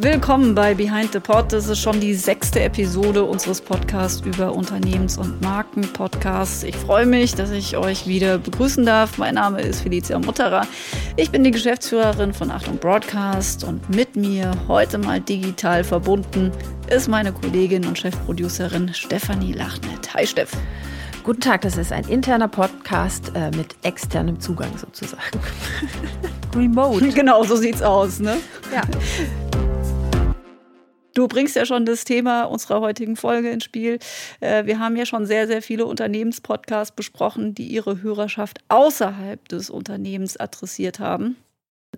Willkommen bei Behind the Pod. Das ist schon die sechste Episode unseres Podcasts über Unternehmens- und Markenpodcasts. Ich freue mich, dass ich euch wieder begrüßen darf. Mein Name ist Felicia Mutterer. Ich bin die Geschäftsführerin von Achtung Broadcast und mit mir heute mal digital verbunden ist meine Kollegin und Chefproducerin Stefanie Lachnet. Hi Steff. Guten Tag, das ist ein interner Podcast äh, mit externem Zugang sozusagen. Remote. Genau, so sieht's aus, ne? Ja. Du bringst ja schon das Thema unserer heutigen Folge ins Spiel. Äh, wir haben ja schon sehr, sehr viele Unternehmenspodcasts besprochen, die ihre Hörerschaft außerhalb des Unternehmens adressiert haben.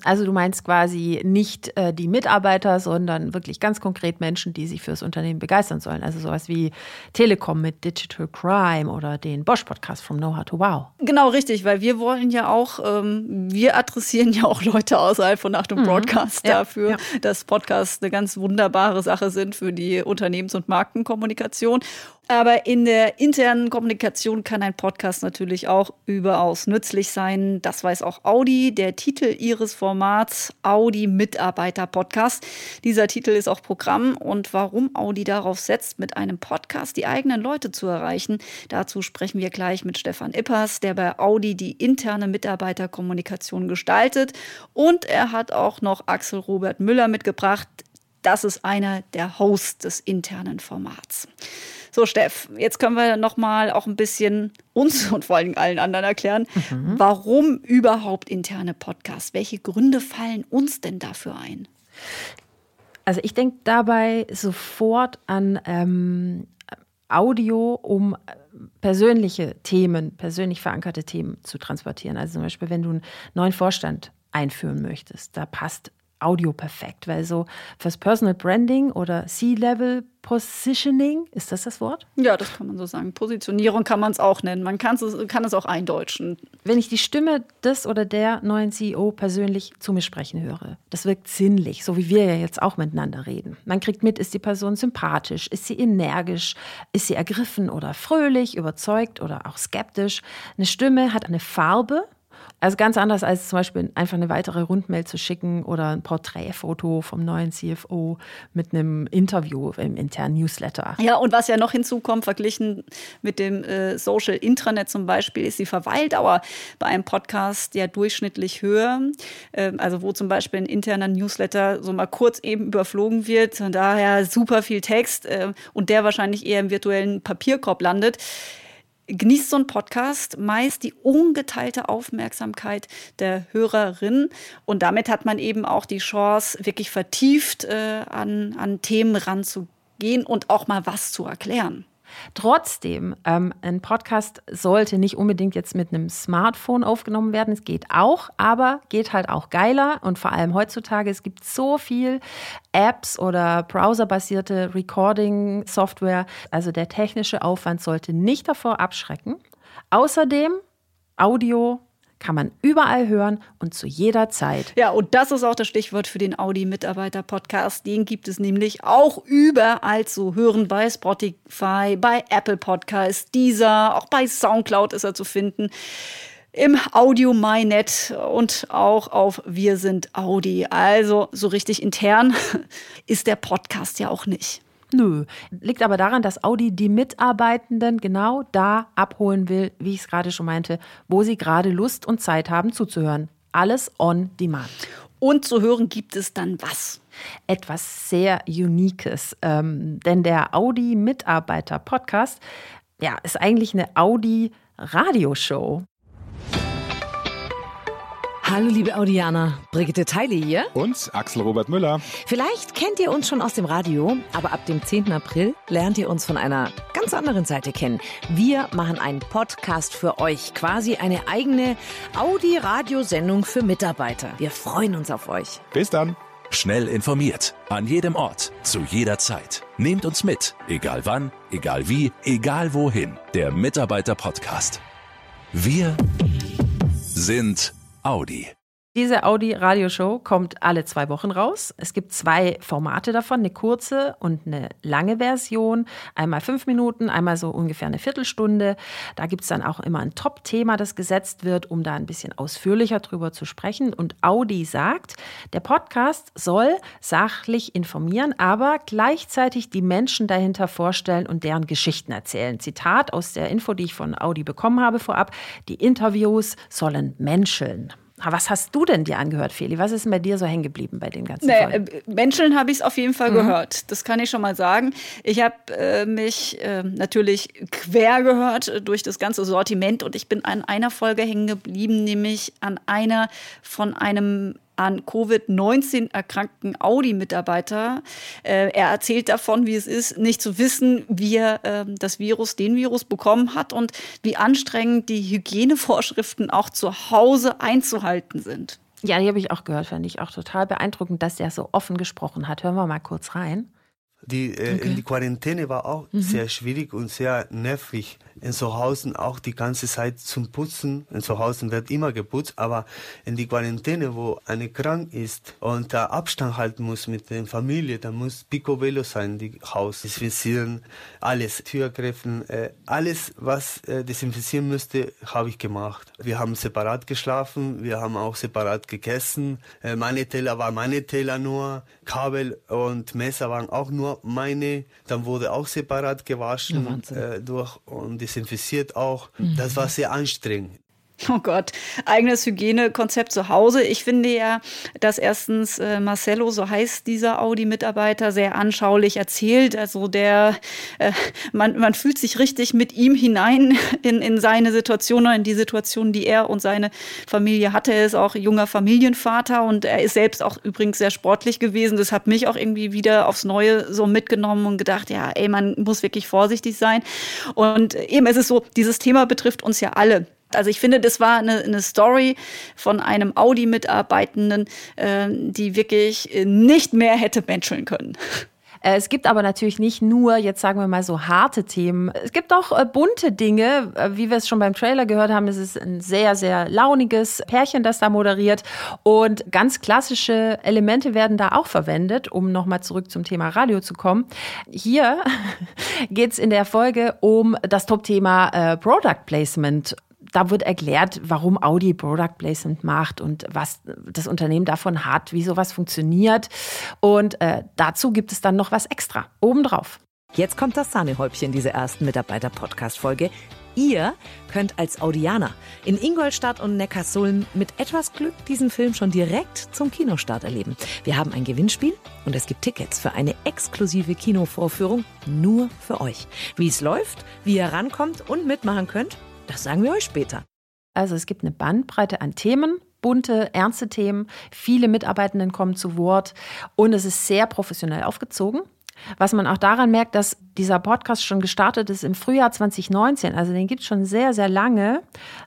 Also du meinst quasi nicht äh, die Mitarbeiter, sondern wirklich ganz konkret Menschen, die sich fürs Unternehmen begeistern sollen. Also sowas wie Telekom mit Digital Crime oder den Bosch-Podcast from Know How to Wow. Genau, richtig, weil wir wollen ja auch, ähm, wir adressieren ja auch Leute außerhalb von Achtung mhm. Broadcast ja, dafür, ja. dass Podcasts eine ganz wunderbare Sache sind für die Unternehmens- und Markenkommunikation. Aber in der internen Kommunikation kann ein Podcast natürlich auch überaus nützlich sein. Das weiß auch Audi, der Titel ihres Formats Audi Mitarbeiter Podcast. Dieser Titel ist auch Programm und warum Audi darauf setzt, mit einem Podcast die eigenen Leute zu erreichen, dazu sprechen wir gleich mit Stefan Ippers, der bei Audi die interne Mitarbeiterkommunikation gestaltet und er hat auch noch Axel Robert Müller mitgebracht. Das ist einer der Hosts des internen Formats. So, Steff, jetzt können wir noch mal auch ein bisschen uns und vor allem allen anderen erklären, mhm. warum überhaupt interne Podcasts? Welche Gründe fallen uns denn dafür ein? Also ich denke dabei sofort an ähm, Audio, um persönliche Themen, persönlich verankerte Themen zu transportieren. Also zum Beispiel, wenn du einen neuen Vorstand einführen möchtest, da passt Audio perfekt, weil so fürs Personal Branding oder C-Level Positioning, ist das das Wort? Ja, das kann man so sagen. Positionierung kann man es auch nennen. Man kann es, kann es auch eindeutschen. Wenn ich die Stimme des oder der neuen CEO persönlich zu mir sprechen höre, das wirkt sinnlich, so wie wir ja jetzt auch miteinander reden. Man kriegt mit, ist die Person sympathisch, ist sie energisch, ist sie ergriffen oder fröhlich, überzeugt oder auch skeptisch. Eine Stimme hat eine Farbe, also ganz anders als zum Beispiel einfach eine weitere Rundmail zu schicken oder ein Porträtfoto vom neuen CFO mit einem Interview im internen Newsletter. Ja, und was ja noch hinzukommt, verglichen mit dem äh, Social Intranet zum Beispiel, ist die Verweildauer bei einem Podcast ja durchschnittlich höher. Äh, also wo zum Beispiel ein interner Newsletter so mal kurz eben überflogen wird, und daher super viel Text äh, und der wahrscheinlich eher im virtuellen Papierkorb landet genießt so ein Podcast meist die ungeteilte Aufmerksamkeit der Hörerin. Und damit hat man eben auch die Chance, wirklich vertieft äh, an, an Themen ranzugehen und auch mal was zu erklären. Trotzdem, ähm, ein Podcast sollte nicht unbedingt jetzt mit einem Smartphone aufgenommen werden. Es geht auch, aber geht halt auch geiler. Und vor allem heutzutage, es gibt so viel Apps oder browserbasierte Recording-Software. Also der technische Aufwand sollte nicht davor abschrecken. Außerdem Audio kann man überall hören und zu jeder Zeit. Ja, und das ist auch das Stichwort für den Audi-Mitarbeiter-Podcast. Den gibt es nämlich auch überall zu hören bei Spotify, bei Apple Podcasts, dieser, auch bei Soundcloud ist er zu finden im Audio MyNet und auch auf Wir sind Audi. Also so richtig intern ist der Podcast ja auch nicht. Nö. Liegt aber daran, dass Audi die Mitarbeitenden genau da abholen will, wie ich es gerade schon meinte, wo sie gerade Lust und Zeit haben zuzuhören. Alles on demand. Und zu hören gibt es dann was? Etwas sehr Uniques. Ähm, denn der Audi-Mitarbeiter-Podcast ja, ist eigentlich eine Audi-Radioshow. Hallo liebe Audianer, Brigitte Teile hier. Und Axel Robert Müller. Vielleicht kennt ihr uns schon aus dem Radio, aber ab dem 10. April lernt ihr uns von einer ganz anderen Seite kennen. Wir machen einen Podcast für euch, quasi eine eigene Audi-Radiosendung für Mitarbeiter. Wir freuen uns auf euch. Bis dann. Schnell informiert, an jedem Ort, zu jeder Zeit. Nehmt uns mit, egal wann, egal wie, egal wohin. Der Mitarbeiter-Podcast. Wir sind Audi. Diese Audi-Radioshow kommt alle zwei Wochen raus. Es gibt zwei Formate davon, eine kurze und eine lange Version. Einmal fünf Minuten, einmal so ungefähr eine Viertelstunde. Da gibt es dann auch immer ein Top-Thema, das gesetzt wird, um da ein bisschen ausführlicher drüber zu sprechen. Und Audi sagt, der Podcast soll sachlich informieren, aber gleichzeitig die Menschen dahinter vorstellen und deren Geschichten erzählen. Zitat aus der Info, die ich von Audi bekommen habe vorab. Die Interviews sollen menscheln. Was hast du denn dir angehört, Feli? Was ist denn bei dir so hängen geblieben bei den ganzen nee, Folgen? Äh, Menscheln habe ich es auf jeden Fall mhm. gehört. Das kann ich schon mal sagen. Ich habe äh, mich äh, natürlich quer gehört durch das ganze Sortiment und ich bin an einer Folge hängen geblieben, nämlich an einer von einem an Covid-19 erkrankten Audi-Mitarbeiter. Äh, er erzählt davon, wie es ist, nicht zu wissen, wie er äh, das Virus, den Virus bekommen hat und wie anstrengend die Hygienevorschriften auch zu Hause einzuhalten sind. Ja, die habe ich auch gehört, fand ich auch total beeindruckend, dass der so offen gesprochen hat. Hören wir mal kurz rein. Die, äh, okay. in die Quarantäne war auch mhm. sehr schwierig und sehr nervig. In zu Hause auch die ganze Zeit zum Putzen. In zu Hause wird immer geputzt, aber in die Quarantäne, wo eine krank ist und da Abstand halten muss mit der Familie, da muss picobello sein, die Haus desinfizieren, alles, Türgriffen, äh, alles, was äh, desinfizieren müsste, habe ich gemacht. Wir haben separat geschlafen, wir haben auch separat gegessen. Äh, meine Teller waren meine Teller nur, Kabel und Messer waren auch nur meine, dann wurde auch separat gewaschen ja, durch und desinfiziert auch. Mhm. Das war sehr anstrengend. Oh Gott, eigenes Hygienekonzept zu Hause. Ich finde ja, dass erstens äh, Marcello, so heißt dieser Audi-Mitarbeiter, sehr anschaulich erzählt. Also der, äh, man, man fühlt sich richtig mit ihm hinein in, in seine Situation, in die Situation, die er und seine Familie hatte. Er ist auch junger Familienvater und er ist selbst auch übrigens sehr sportlich gewesen. Das hat mich auch irgendwie wieder aufs Neue so mitgenommen und gedacht, ja, ey, man muss wirklich vorsichtig sein. Und eben, es ist so, dieses Thema betrifft uns ja alle. Also ich finde, das war eine, eine Story von einem Audi-Mitarbeitenden, äh, die wirklich nicht mehr hätte menscheln können. Äh, es gibt aber natürlich nicht nur, jetzt sagen wir mal so harte Themen. Es gibt auch äh, bunte Dinge, äh, wie wir es schon beim Trailer gehört haben. Es ist ein sehr, sehr launiges Pärchen, das da moderiert. Und ganz klassische Elemente werden da auch verwendet, um nochmal zurück zum Thema Radio zu kommen. Hier geht es in der Folge um das Top-Thema äh, Product Placement da wird erklärt, warum Audi Product Placement macht und was das Unternehmen davon hat, wie sowas funktioniert. Und äh, dazu gibt es dann noch was extra obendrauf. Jetzt kommt das Sahnehäubchen dieser ersten Mitarbeiter-Podcast-Folge. Ihr könnt als Audianer in Ingolstadt und Neckarsulm mit etwas Glück diesen Film schon direkt zum Kinostart erleben. Wir haben ein Gewinnspiel und es gibt Tickets für eine exklusive Kinovorführung nur für euch. Wie es läuft, wie ihr rankommt und mitmachen könnt, das sagen wir euch später. Also es gibt eine Bandbreite an Themen, bunte, ernste Themen. Viele Mitarbeitenden kommen zu Wort und es ist sehr professionell aufgezogen. Was man auch daran merkt, dass dieser Podcast schon gestartet ist im Frühjahr 2019, also den gibt es schon sehr, sehr lange.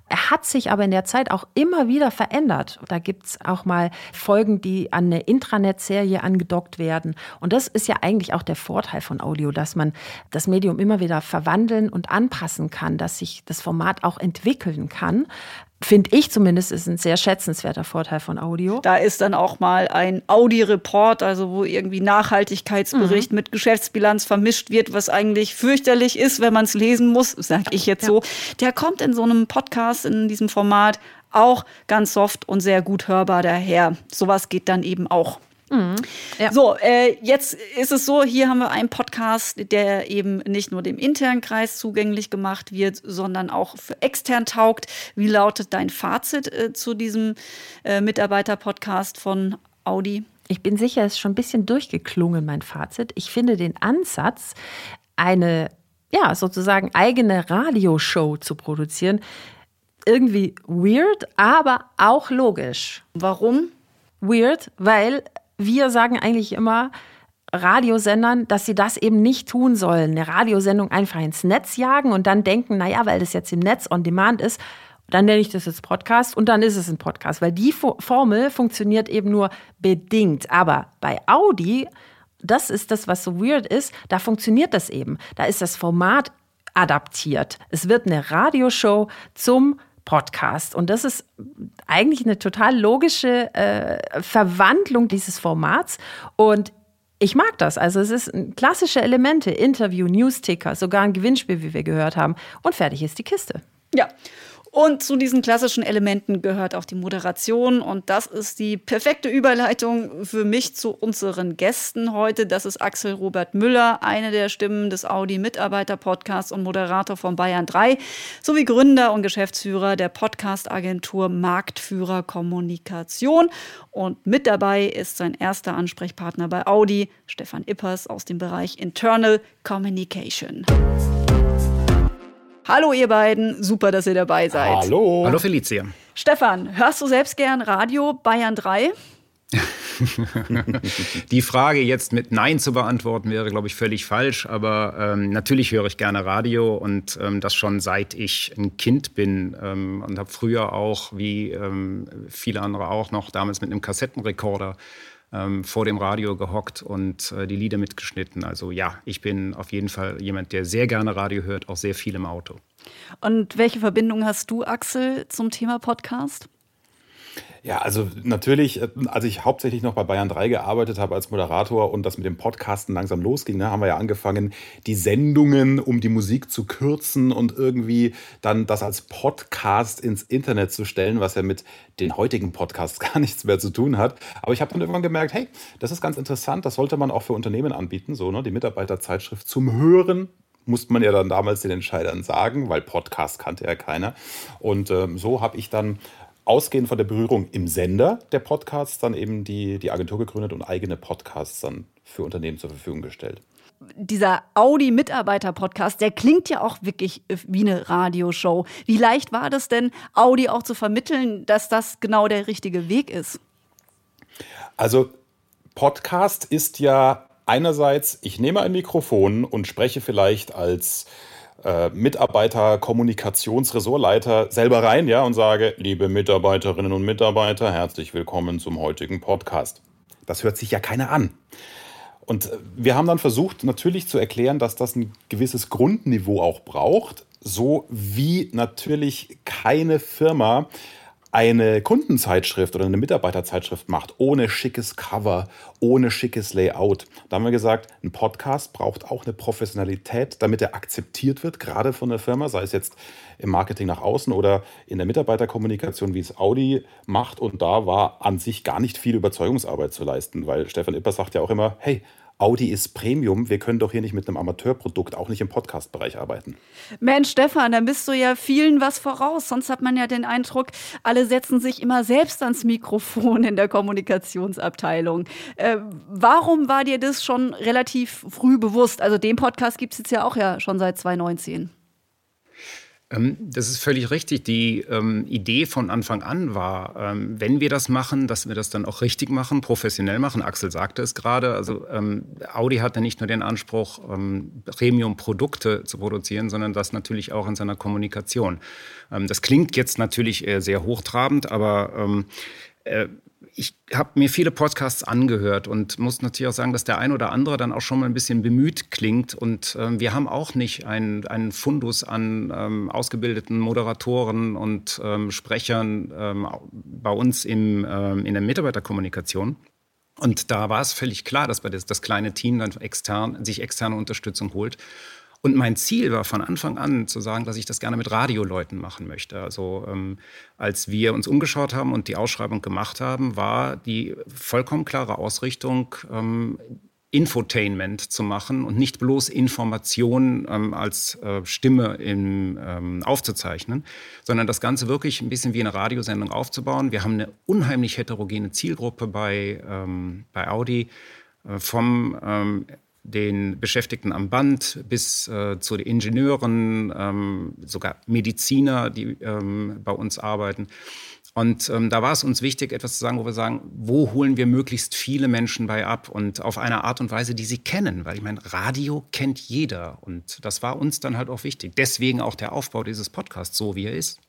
Er hat sich aber in der Zeit auch immer wieder verändert. Da gibt es auch mal Folgen, die an eine Intranet-Serie angedockt werden. Und das ist ja eigentlich auch der Vorteil von Audio, dass man das Medium immer wieder verwandeln und anpassen kann, dass sich das Format auch entwickeln kann finde ich zumindest, ist ein sehr schätzenswerter Vorteil von Audio. Da ist dann auch mal ein Audi-Report, also wo irgendwie Nachhaltigkeitsbericht mhm. mit Geschäftsbilanz vermischt wird, was eigentlich fürchterlich ist, wenn man es lesen muss, sage ich jetzt ja. so. Der kommt in so einem Podcast, in diesem Format, auch ganz soft und sehr gut hörbar daher. Sowas geht dann eben auch. Mhm. Ja. So, äh, jetzt ist es so, hier haben wir einen Podcast, der eben nicht nur dem internen Kreis zugänglich gemacht wird, sondern auch für extern taugt. Wie lautet dein Fazit äh, zu diesem äh, Mitarbeiter-Podcast von Audi? Ich bin sicher, es ist schon ein bisschen durchgeklungen, mein Fazit. Ich finde den Ansatz, eine ja, sozusagen eigene Radioshow zu produzieren, irgendwie weird, aber auch logisch. Warum? Weird, weil wir sagen eigentlich immer Radiosendern, dass sie das eben nicht tun sollen. Eine Radiosendung einfach ins Netz jagen und dann denken, naja, weil das jetzt im Netz on demand ist, dann nenne ich das jetzt Podcast und dann ist es ein Podcast, weil die Formel funktioniert eben nur bedingt. Aber bei Audi, das ist das, was so weird ist, da funktioniert das eben. Da ist das Format adaptiert. Es wird eine Radioshow zum Podcast. Und das ist eigentlich eine total logische äh, Verwandlung dieses Formats. Und ich mag das. Also es ist klassische Elemente, Interview, Newsticker, sogar ein Gewinnspiel, wie wir gehört haben. Und fertig ist die Kiste. Ja, und zu diesen klassischen Elementen gehört auch die Moderation. Und das ist die perfekte Überleitung für mich zu unseren Gästen heute. Das ist Axel Robert Müller, eine der Stimmen des Audi-Mitarbeiter-Podcasts und Moderator von Bayern 3, sowie Gründer und Geschäftsführer der Podcast-Agentur Marktführer Kommunikation. Und mit dabei ist sein erster Ansprechpartner bei Audi, Stefan Ippers aus dem Bereich Internal Communication. Hallo ihr beiden, super, dass ihr dabei seid. Hallo. Hallo Felicia. Stefan, hörst du selbst gern Radio Bayern 3? Die Frage jetzt mit Nein zu beantworten wäre, glaube ich, völlig falsch. Aber ähm, natürlich höre ich gerne Radio und ähm, das schon seit ich ein Kind bin ähm, und habe früher auch, wie ähm, viele andere auch noch, damals mit einem Kassettenrekorder ähm, vor dem Radio gehockt und äh, die Lieder mitgeschnitten. Also ja, ich bin auf jeden Fall jemand, der sehr gerne Radio hört, auch sehr viel im Auto. Und welche Verbindung hast du, Axel, zum Thema Podcast? Ja, also natürlich, äh, als ich hauptsächlich noch bei Bayern 3 gearbeitet habe als Moderator und das mit dem Podcasten langsam losging, ne, haben wir ja angefangen, die Sendungen, um die Musik zu kürzen und irgendwie dann das als Podcast ins Internet zu stellen, was ja mit den heutigen Podcasts gar nichts mehr zu tun hat. Aber ich habe dann irgendwann gemerkt, hey, das ist ganz interessant, das sollte man auch für Unternehmen anbieten, so, ne, die Mitarbeiterzeitschrift zum Hören musste man ja dann damals den Entscheidern sagen, weil Podcast kannte ja keiner. Und ähm, so habe ich dann ausgehend von der Berührung im Sender der Podcasts dann eben die, die Agentur gegründet und eigene Podcasts dann für Unternehmen zur Verfügung gestellt. Dieser Audi-Mitarbeiter-Podcast, der klingt ja auch wirklich wie eine Radioshow. Wie leicht war das denn, Audi auch zu vermitteln, dass das genau der richtige Weg ist? Also Podcast ist ja einerseits, ich nehme ein Mikrofon und spreche vielleicht als äh, Mitarbeiter, Kommunikationsressortleiter selber rein, ja, und sage, liebe Mitarbeiterinnen und Mitarbeiter, herzlich willkommen zum heutigen Podcast. Das hört sich ja keiner an. Und äh, wir haben dann versucht, natürlich zu erklären, dass das ein gewisses Grundniveau auch braucht, so wie natürlich keine Firma eine Kundenzeitschrift oder eine Mitarbeiterzeitschrift macht, ohne schickes Cover, ohne schickes Layout. Da haben wir gesagt, ein Podcast braucht auch eine Professionalität, damit er akzeptiert wird, gerade von der Firma, sei es jetzt im Marketing nach außen oder in der Mitarbeiterkommunikation, wie es Audi macht. Und da war an sich gar nicht viel Überzeugungsarbeit zu leisten, weil Stefan Ipper sagt ja auch immer, hey, Audi ist Premium, wir können doch hier nicht mit einem Amateurprodukt, auch nicht im Podcast-Bereich arbeiten. Mensch, Stefan, dann bist du ja vielen was voraus. Sonst hat man ja den Eindruck, alle setzen sich immer selbst ans Mikrofon in der Kommunikationsabteilung. Äh, warum war dir das schon relativ früh bewusst? Also den Podcast gibt es jetzt ja auch ja schon seit 2019. Ähm, das ist völlig richtig. Die ähm, Idee von Anfang an war, ähm, wenn wir das machen, dass wir das dann auch richtig machen, professionell machen. Axel sagte es gerade. Also ähm, Audi hat ja nicht nur den Anspruch, ähm, Premium-Produkte zu produzieren, sondern das natürlich auch in seiner Kommunikation. Ähm, das klingt jetzt natürlich sehr hochtrabend, aber äh, ich habe mir viele Podcasts angehört und muss natürlich auch sagen, dass der ein oder andere dann auch schon mal ein bisschen bemüht klingt. Und ähm, wir haben auch nicht einen, einen Fundus an ähm, ausgebildeten Moderatoren und ähm, Sprechern ähm, bei uns im, ähm, in der Mitarbeiterkommunikation. Und da war es völlig klar, dass das, das kleine Team dann extern, sich externe Unterstützung holt. Und mein Ziel war von Anfang an zu sagen, dass ich das gerne mit Radioleuten machen möchte. Also ähm, als wir uns umgeschaut haben und die Ausschreibung gemacht haben, war die vollkommen klare Ausrichtung, ähm, Infotainment zu machen und nicht bloß Informationen ähm, als äh, Stimme in, ähm, aufzuzeichnen, sondern das Ganze wirklich ein bisschen wie eine Radiosendung aufzubauen. Wir haben eine unheimlich heterogene Zielgruppe bei, ähm, bei Audi, äh, vom ähm, den Beschäftigten am Band bis äh, zu den Ingenieuren, ähm, sogar Mediziner, die ähm, bei uns arbeiten. Und ähm, da war es uns wichtig, etwas zu sagen, wo wir sagen, wo holen wir möglichst viele Menschen bei ab und auf eine Art und Weise, die sie kennen. Weil ich meine, Radio kennt jeder und das war uns dann halt auch wichtig. Deswegen auch der Aufbau dieses Podcasts, so wie er ist.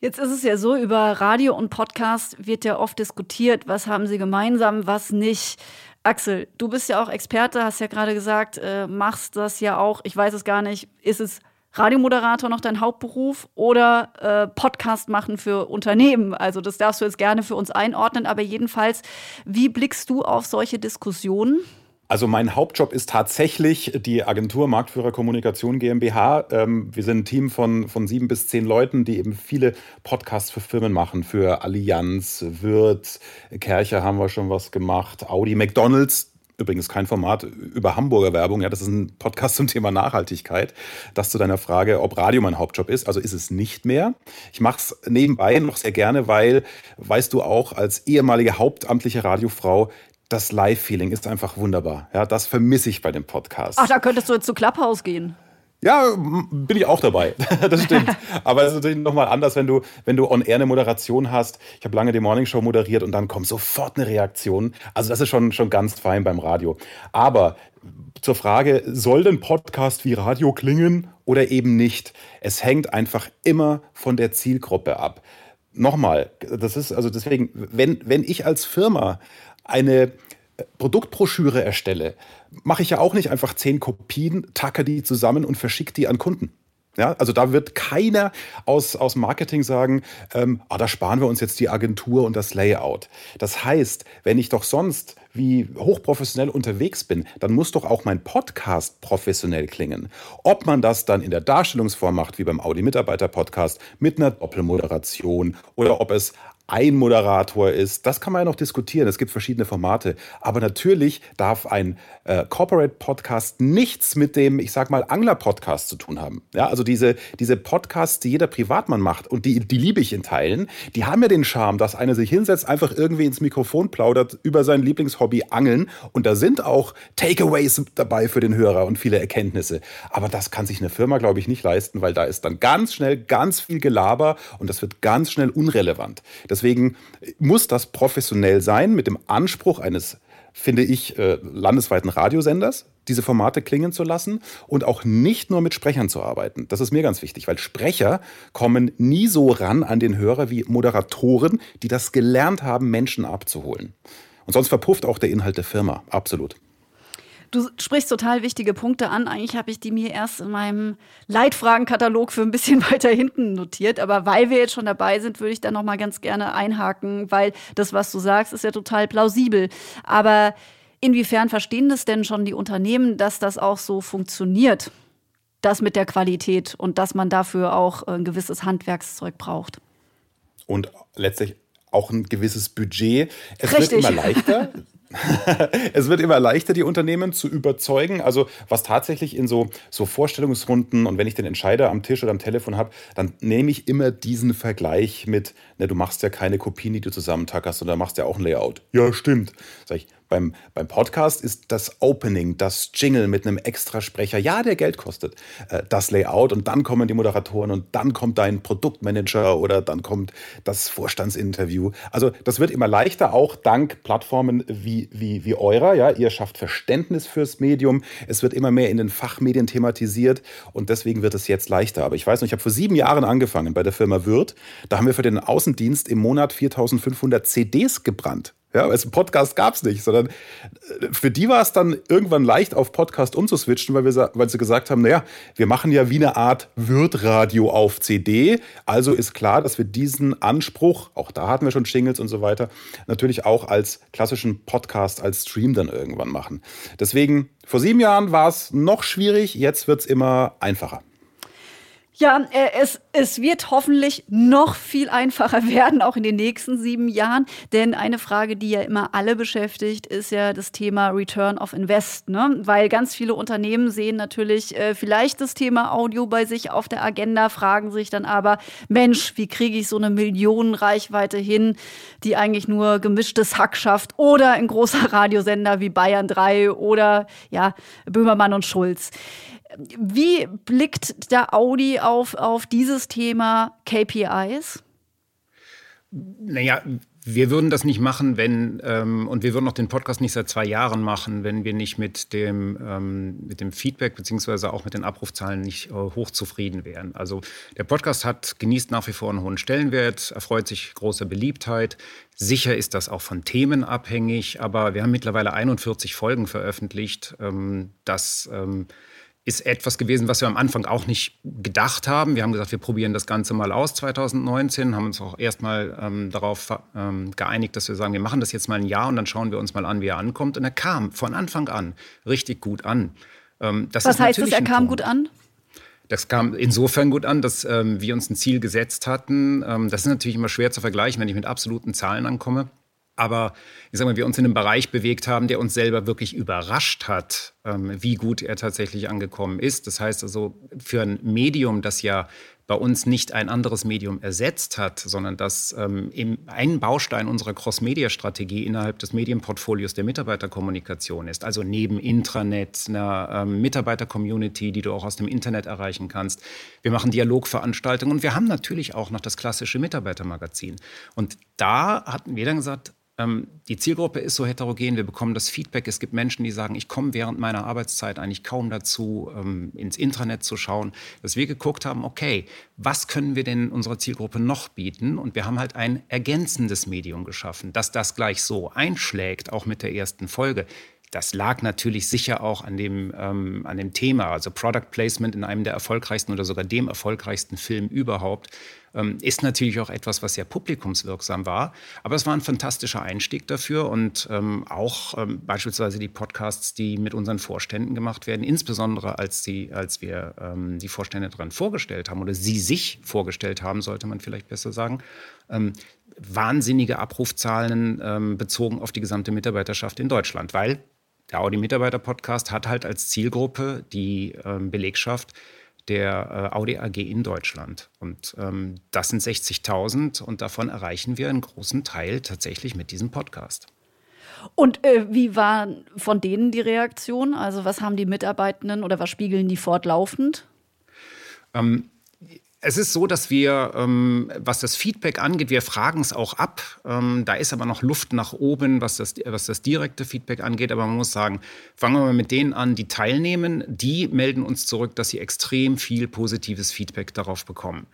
Jetzt ist es ja so, über Radio und Podcast wird ja oft diskutiert, was haben sie gemeinsam, was nicht. Axel, du bist ja auch Experte, hast ja gerade gesagt, äh, machst das ja auch, ich weiß es gar nicht, ist es Radiomoderator noch dein Hauptberuf oder äh, Podcast machen für Unternehmen? Also das darfst du jetzt gerne für uns einordnen, aber jedenfalls, wie blickst du auf solche Diskussionen? Also mein Hauptjob ist tatsächlich die Agentur Marktführer Kommunikation GmbH. Ähm, wir sind ein Team von, von sieben bis zehn Leuten, die eben viele Podcasts für Firmen machen. Für Allianz, Wirth, Kercher haben wir schon was gemacht, Audi, McDonalds. Übrigens kein Format über Hamburger Werbung, ja, das ist ein Podcast zum Thema Nachhaltigkeit. Das zu deiner Frage, ob Radio mein Hauptjob ist. Also ist es nicht mehr. Ich mache es nebenbei noch sehr gerne, weil, weißt du auch, als ehemalige hauptamtliche Radiofrau, das Live-Feeling ist einfach wunderbar. Ja, das vermisse ich bei dem Podcast. Ach, da könntest du jetzt zu Clubhouse gehen. Ja, bin ich auch dabei. das stimmt. Aber es ist natürlich nochmal anders, wenn du, wenn du on air eine Moderation hast. Ich habe lange die Morning Show moderiert und dann kommt sofort eine Reaktion. Also das ist schon, schon ganz fein beim Radio. Aber zur Frage, soll denn Podcast wie Radio klingen oder eben nicht? Es hängt einfach immer von der Zielgruppe ab. Nochmal, das ist also deswegen, wenn, wenn ich als Firma eine Produktbroschüre erstelle, mache ich ja auch nicht einfach zehn Kopien, tacke die zusammen und verschicke die an Kunden. Ja, also da wird keiner aus, aus Marketing sagen, ähm, ah, da sparen wir uns jetzt die Agentur und das Layout. Das heißt, wenn ich doch sonst wie hochprofessionell unterwegs bin, dann muss doch auch mein Podcast professionell klingen. Ob man das dann in der Darstellungsform macht, wie beim Audi-Mitarbeiter-Podcast, mit einer Doppelmoderation oder ob es ein Moderator ist, das kann man ja noch diskutieren. Es gibt verschiedene Formate. Aber natürlich darf ein äh, Corporate Podcast nichts mit dem, ich sag mal, Angler-Podcast zu tun haben. Ja, also diese, diese Podcasts, die jeder Privatmann macht und die, die liebe ich in Teilen, die haben ja den Charme, dass einer sich hinsetzt, einfach irgendwie ins Mikrofon plaudert über sein Lieblingshobby Angeln. Und da sind auch Takeaways dabei für den Hörer und viele Erkenntnisse. Aber das kann sich eine Firma, glaube ich, nicht leisten, weil da ist dann ganz schnell ganz viel Gelaber und das wird ganz schnell unrelevant. Das Deswegen muss das professionell sein mit dem Anspruch eines, finde ich, äh, landesweiten Radiosenders, diese Formate klingen zu lassen und auch nicht nur mit Sprechern zu arbeiten. Das ist mir ganz wichtig, weil Sprecher kommen nie so ran an den Hörer wie Moderatoren, die das gelernt haben, Menschen abzuholen. Und sonst verpufft auch der Inhalt der Firma. Absolut. Du sprichst total wichtige Punkte an. Eigentlich habe ich die mir erst in meinem Leitfragenkatalog für ein bisschen weiter hinten notiert. Aber weil wir jetzt schon dabei sind, würde ich da noch mal ganz gerne einhaken, weil das, was du sagst, ist ja total plausibel. Aber inwiefern verstehen das denn schon die Unternehmen, dass das auch so funktioniert? Das mit der Qualität und dass man dafür auch ein gewisses Handwerkszeug braucht. Und letztlich auch ein gewisses Budget. Es Richtig. wird immer leichter. es wird immer leichter, die Unternehmen zu überzeugen. Also was tatsächlich in so, so Vorstellungsrunden und wenn ich den Entscheider am Tisch oder am Telefon habe, dann nehme ich immer diesen Vergleich mit, ne, du machst ja keine Kopien, die du zusammentackerst, sondern machst ja auch ein Layout. Ja, stimmt. Sag ich, beim, beim Podcast ist das Opening, das Jingle mit einem Extrasprecher, ja, der Geld kostet, äh, das Layout und dann kommen die Moderatoren und dann kommt dein Produktmanager oder dann kommt das Vorstandsinterview. Also das wird immer leichter, auch dank Plattformen wie, wie, wie eurer. Ja? Ihr schafft Verständnis fürs Medium. Es wird immer mehr in den Fachmedien thematisiert und deswegen wird es jetzt leichter. Aber ich weiß noch, ich habe vor sieben Jahren angefangen bei der Firma Wirth. Da haben wir für den Außendienst im Monat 4500 CDs gebrannt. Ja, also Podcast gab es nicht, sondern äh, für die war es dann irgendwann leicht, auf Podcast umzuswitchen, weil, wir, weil sie gesagt haben, naja, wir machen ja wie eine Art Wirtradio auf CD. Also ist klar, dass wir diesen Anspruch, auch da hatten wir schon Shingles und so weiter, natürlich auch als klassischen Podcast, als Stream dann irgendwann machen. Deswegen, vor sieben Jahren war es noch schwierig, jetzt wird es immer einfacher. Ja, äh, es, es wird hoffentlich noch viel einfacher werden, auch in den nächsten sieben Jahren. Denn eine Frage, die ja immer alle beschäftigt, ist ja das Thema Return of Invest. Ne? Weil ganz viele Unternehmen sehen natürlich äh, vielleicht das Thema Audio bei sich auf der Agenda, fragen sich dann aber, Mensch, wie kriege ich so eine Millionenreichweite hin, die eigentlich nur gemischtes Hack schafft oder ein großer Radiosender wie Bayern 3 oder ja, Böhmermann und Schulz. Wie blickt der Audi auf, auf dieses Thema KPIs? Naja, wir würden das nicht machen, wenn, ähm, und wir würden auch den Podcast nicht seit zwei Jahren machen, wenn wir nicht mit dem, ähm, mit dem Feedback beziehungsweise auch mit den Abrufzahlen nicht äh, hochzufrieden wären. Also der Podcast hat, genießt nach wie vor einen hohen Stellenwert, erfreut sich großer Beliebtheit. Sicher ist das auch von Themen abhängig, aber wir haben mittlerweile 41 Folgen veröffentlicht. Ähm, das ähm, ist etwas gewesen, was wir am Anfang auch nicht gedacht haben. Wir haben gesagt, wir probieren das Ganze mal aus 2019, haben uns auch erstmal ähm, darauf ähm, geeinigt, dass wir sagen, wir machen das jetzt mal ein Jahr und dann schauen wir uns mal an, wie er ankommt. Und er kam von Anfang an richtig gut an. Ähm, was heißt das, er kam gut an? Das kam insofern gut an, dass ähm, wir uns ein Ziel gesetzt hatten. Ähm, das ist natürlich immer schwer zu vergleichen, wenn ich mit absoluten Zahlen ankomme. Aber ich sage mal, wir uns in einem Bereich bewegt haben, der uns selber wirklich überrascht hat, ähm, wie gut er tatsächlich angekommen ist. Das heißt also, für ein Medium, das ja bei uns nicht ein anderes Medium ersetzt hat, sondern das ähm, ein Baustein unserer Cross-Media-Strategie innerhalb des Medienportfolios der Mitarbeiterkommunikation ist. Also neben Intranet, einer ähm, Mitarbeiter-Community, die du auch aus dem Internet erreichen kannst. Wir machen Dialogveranstaltungen und wir haben natürlich auch noch das klassische Mitarbeitermagazin. Und da hatten wir dann gesagt, die Zielgruppe ist so heterogen, wir bekommen das Feedback. Es gibt Menschen, die sagen, ich komme während meiner Arbeitszeit eigentlich kaum dazu, ähm, ins Internet zu schauen. Dass wir geguckt haben, okay, was können wir denn unserer Zielgruppe noch bieten? Und wir haben halt ein ergänzendes Medium geschaffen, dass das gleich so einschlägt, auch mit der ersten Folge. Das lag natürlich sicher auch an dem, ähm, an dem Thema, also Product Placement in einem der erfolgreichsten oder sogar dem erfolgreichsten Film überhaupt, ähm, ist natürlich auch etwas, was sehr publikumswirksam war. Aber es war ein fantastischer Einstieg dafür und ähm, auch ähm, beispielsweise die Podcasts, die mit unseren Vorständen gemacht werden, insbesondere als, die, als wir ähm, die Vorstände daran vorgestellt haben oder sie sich vorgestellt haben, sollte man vielleicht besser sagen, ähm, wahnsinnige Abrufzahlen ähm, bezogen auf die gesamte Mitarbeiterschaft in Deutschland, weil der Audi-Mitarbeiter-Podcast hat halt als Zielgruppe die ähm, Belegschaft der äh, Audi AG in Deutschland. Und ähm, das sind 60.000 und davon erreichen wir einen großen Teil tatsächlich mit diesem Podcast. Und äh, wie war von denen die Reaktion? Also was haben die Mitarbeitenden oder was spiegeln die fortlaufend? Ähm, es ist so, dass wir, ähm, was das Feedback angeht, wir fragen es auch ab. Ähm, da ist aber noch Luft nach oben, was das, was das direkte Feedback angeht. Aber man muss sagen, fangen wir mal mit denen an, die teilnehmen. Die melden uns zurück, dass sie extrem viel positives Feedback darauf bekommen.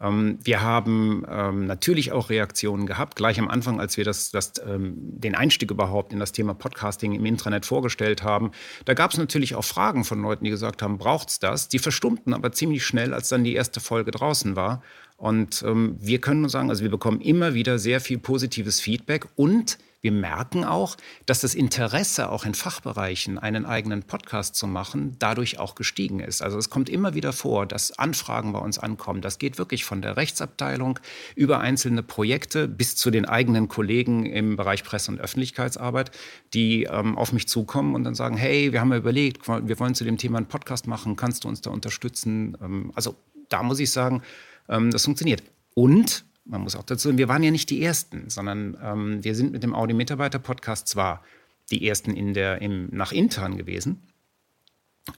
Ähm, wir haben ähm, natürlich auch Reaktionen gehabt, gleich am Anfang, als wir das, das, ähm, den Einstieg überhaupt in das Thema Podcasting im Intranet vorgestellt haben. Da gab es natürlich auch Fragen von Leuten, die gesagt haben, braucht es das? Die verstummten aber ziemlich schnell, als dann die erste Folge draußen war. Und wir können nur sagen, also wir bekommen immer wieder sehr viel positives Feedback und wir merken auch, dass das Interesse auch in Fachbereichen einen eigenen Podcast zu machen dadurch auch gestiegen ist. Also es kommt immer wieder vor, dass Anfragen bei uns ankommen. Das geht wirklich von der Rechtsabteilung über einzelne Projekte bis zu den eigenen Kollegen im Bereich Presse- und Öffentlichkeitsarbeit, die ähm, auf mich zukommen und dann sagen, hey, wir haben ja überlegt, wir wollen zu dem Thema einen Podcast machen, kannst du uns da unterstützen? Ähm, also da muss ich sagen, ähm, das funktioniert. Und man muss auch dazu wir waren ja nicht die Ersten, sondern ähm, wir sind mit dem Audi-Mitarbeiter-Podcast zwar die Ersten in der, im, nach intern gewesen,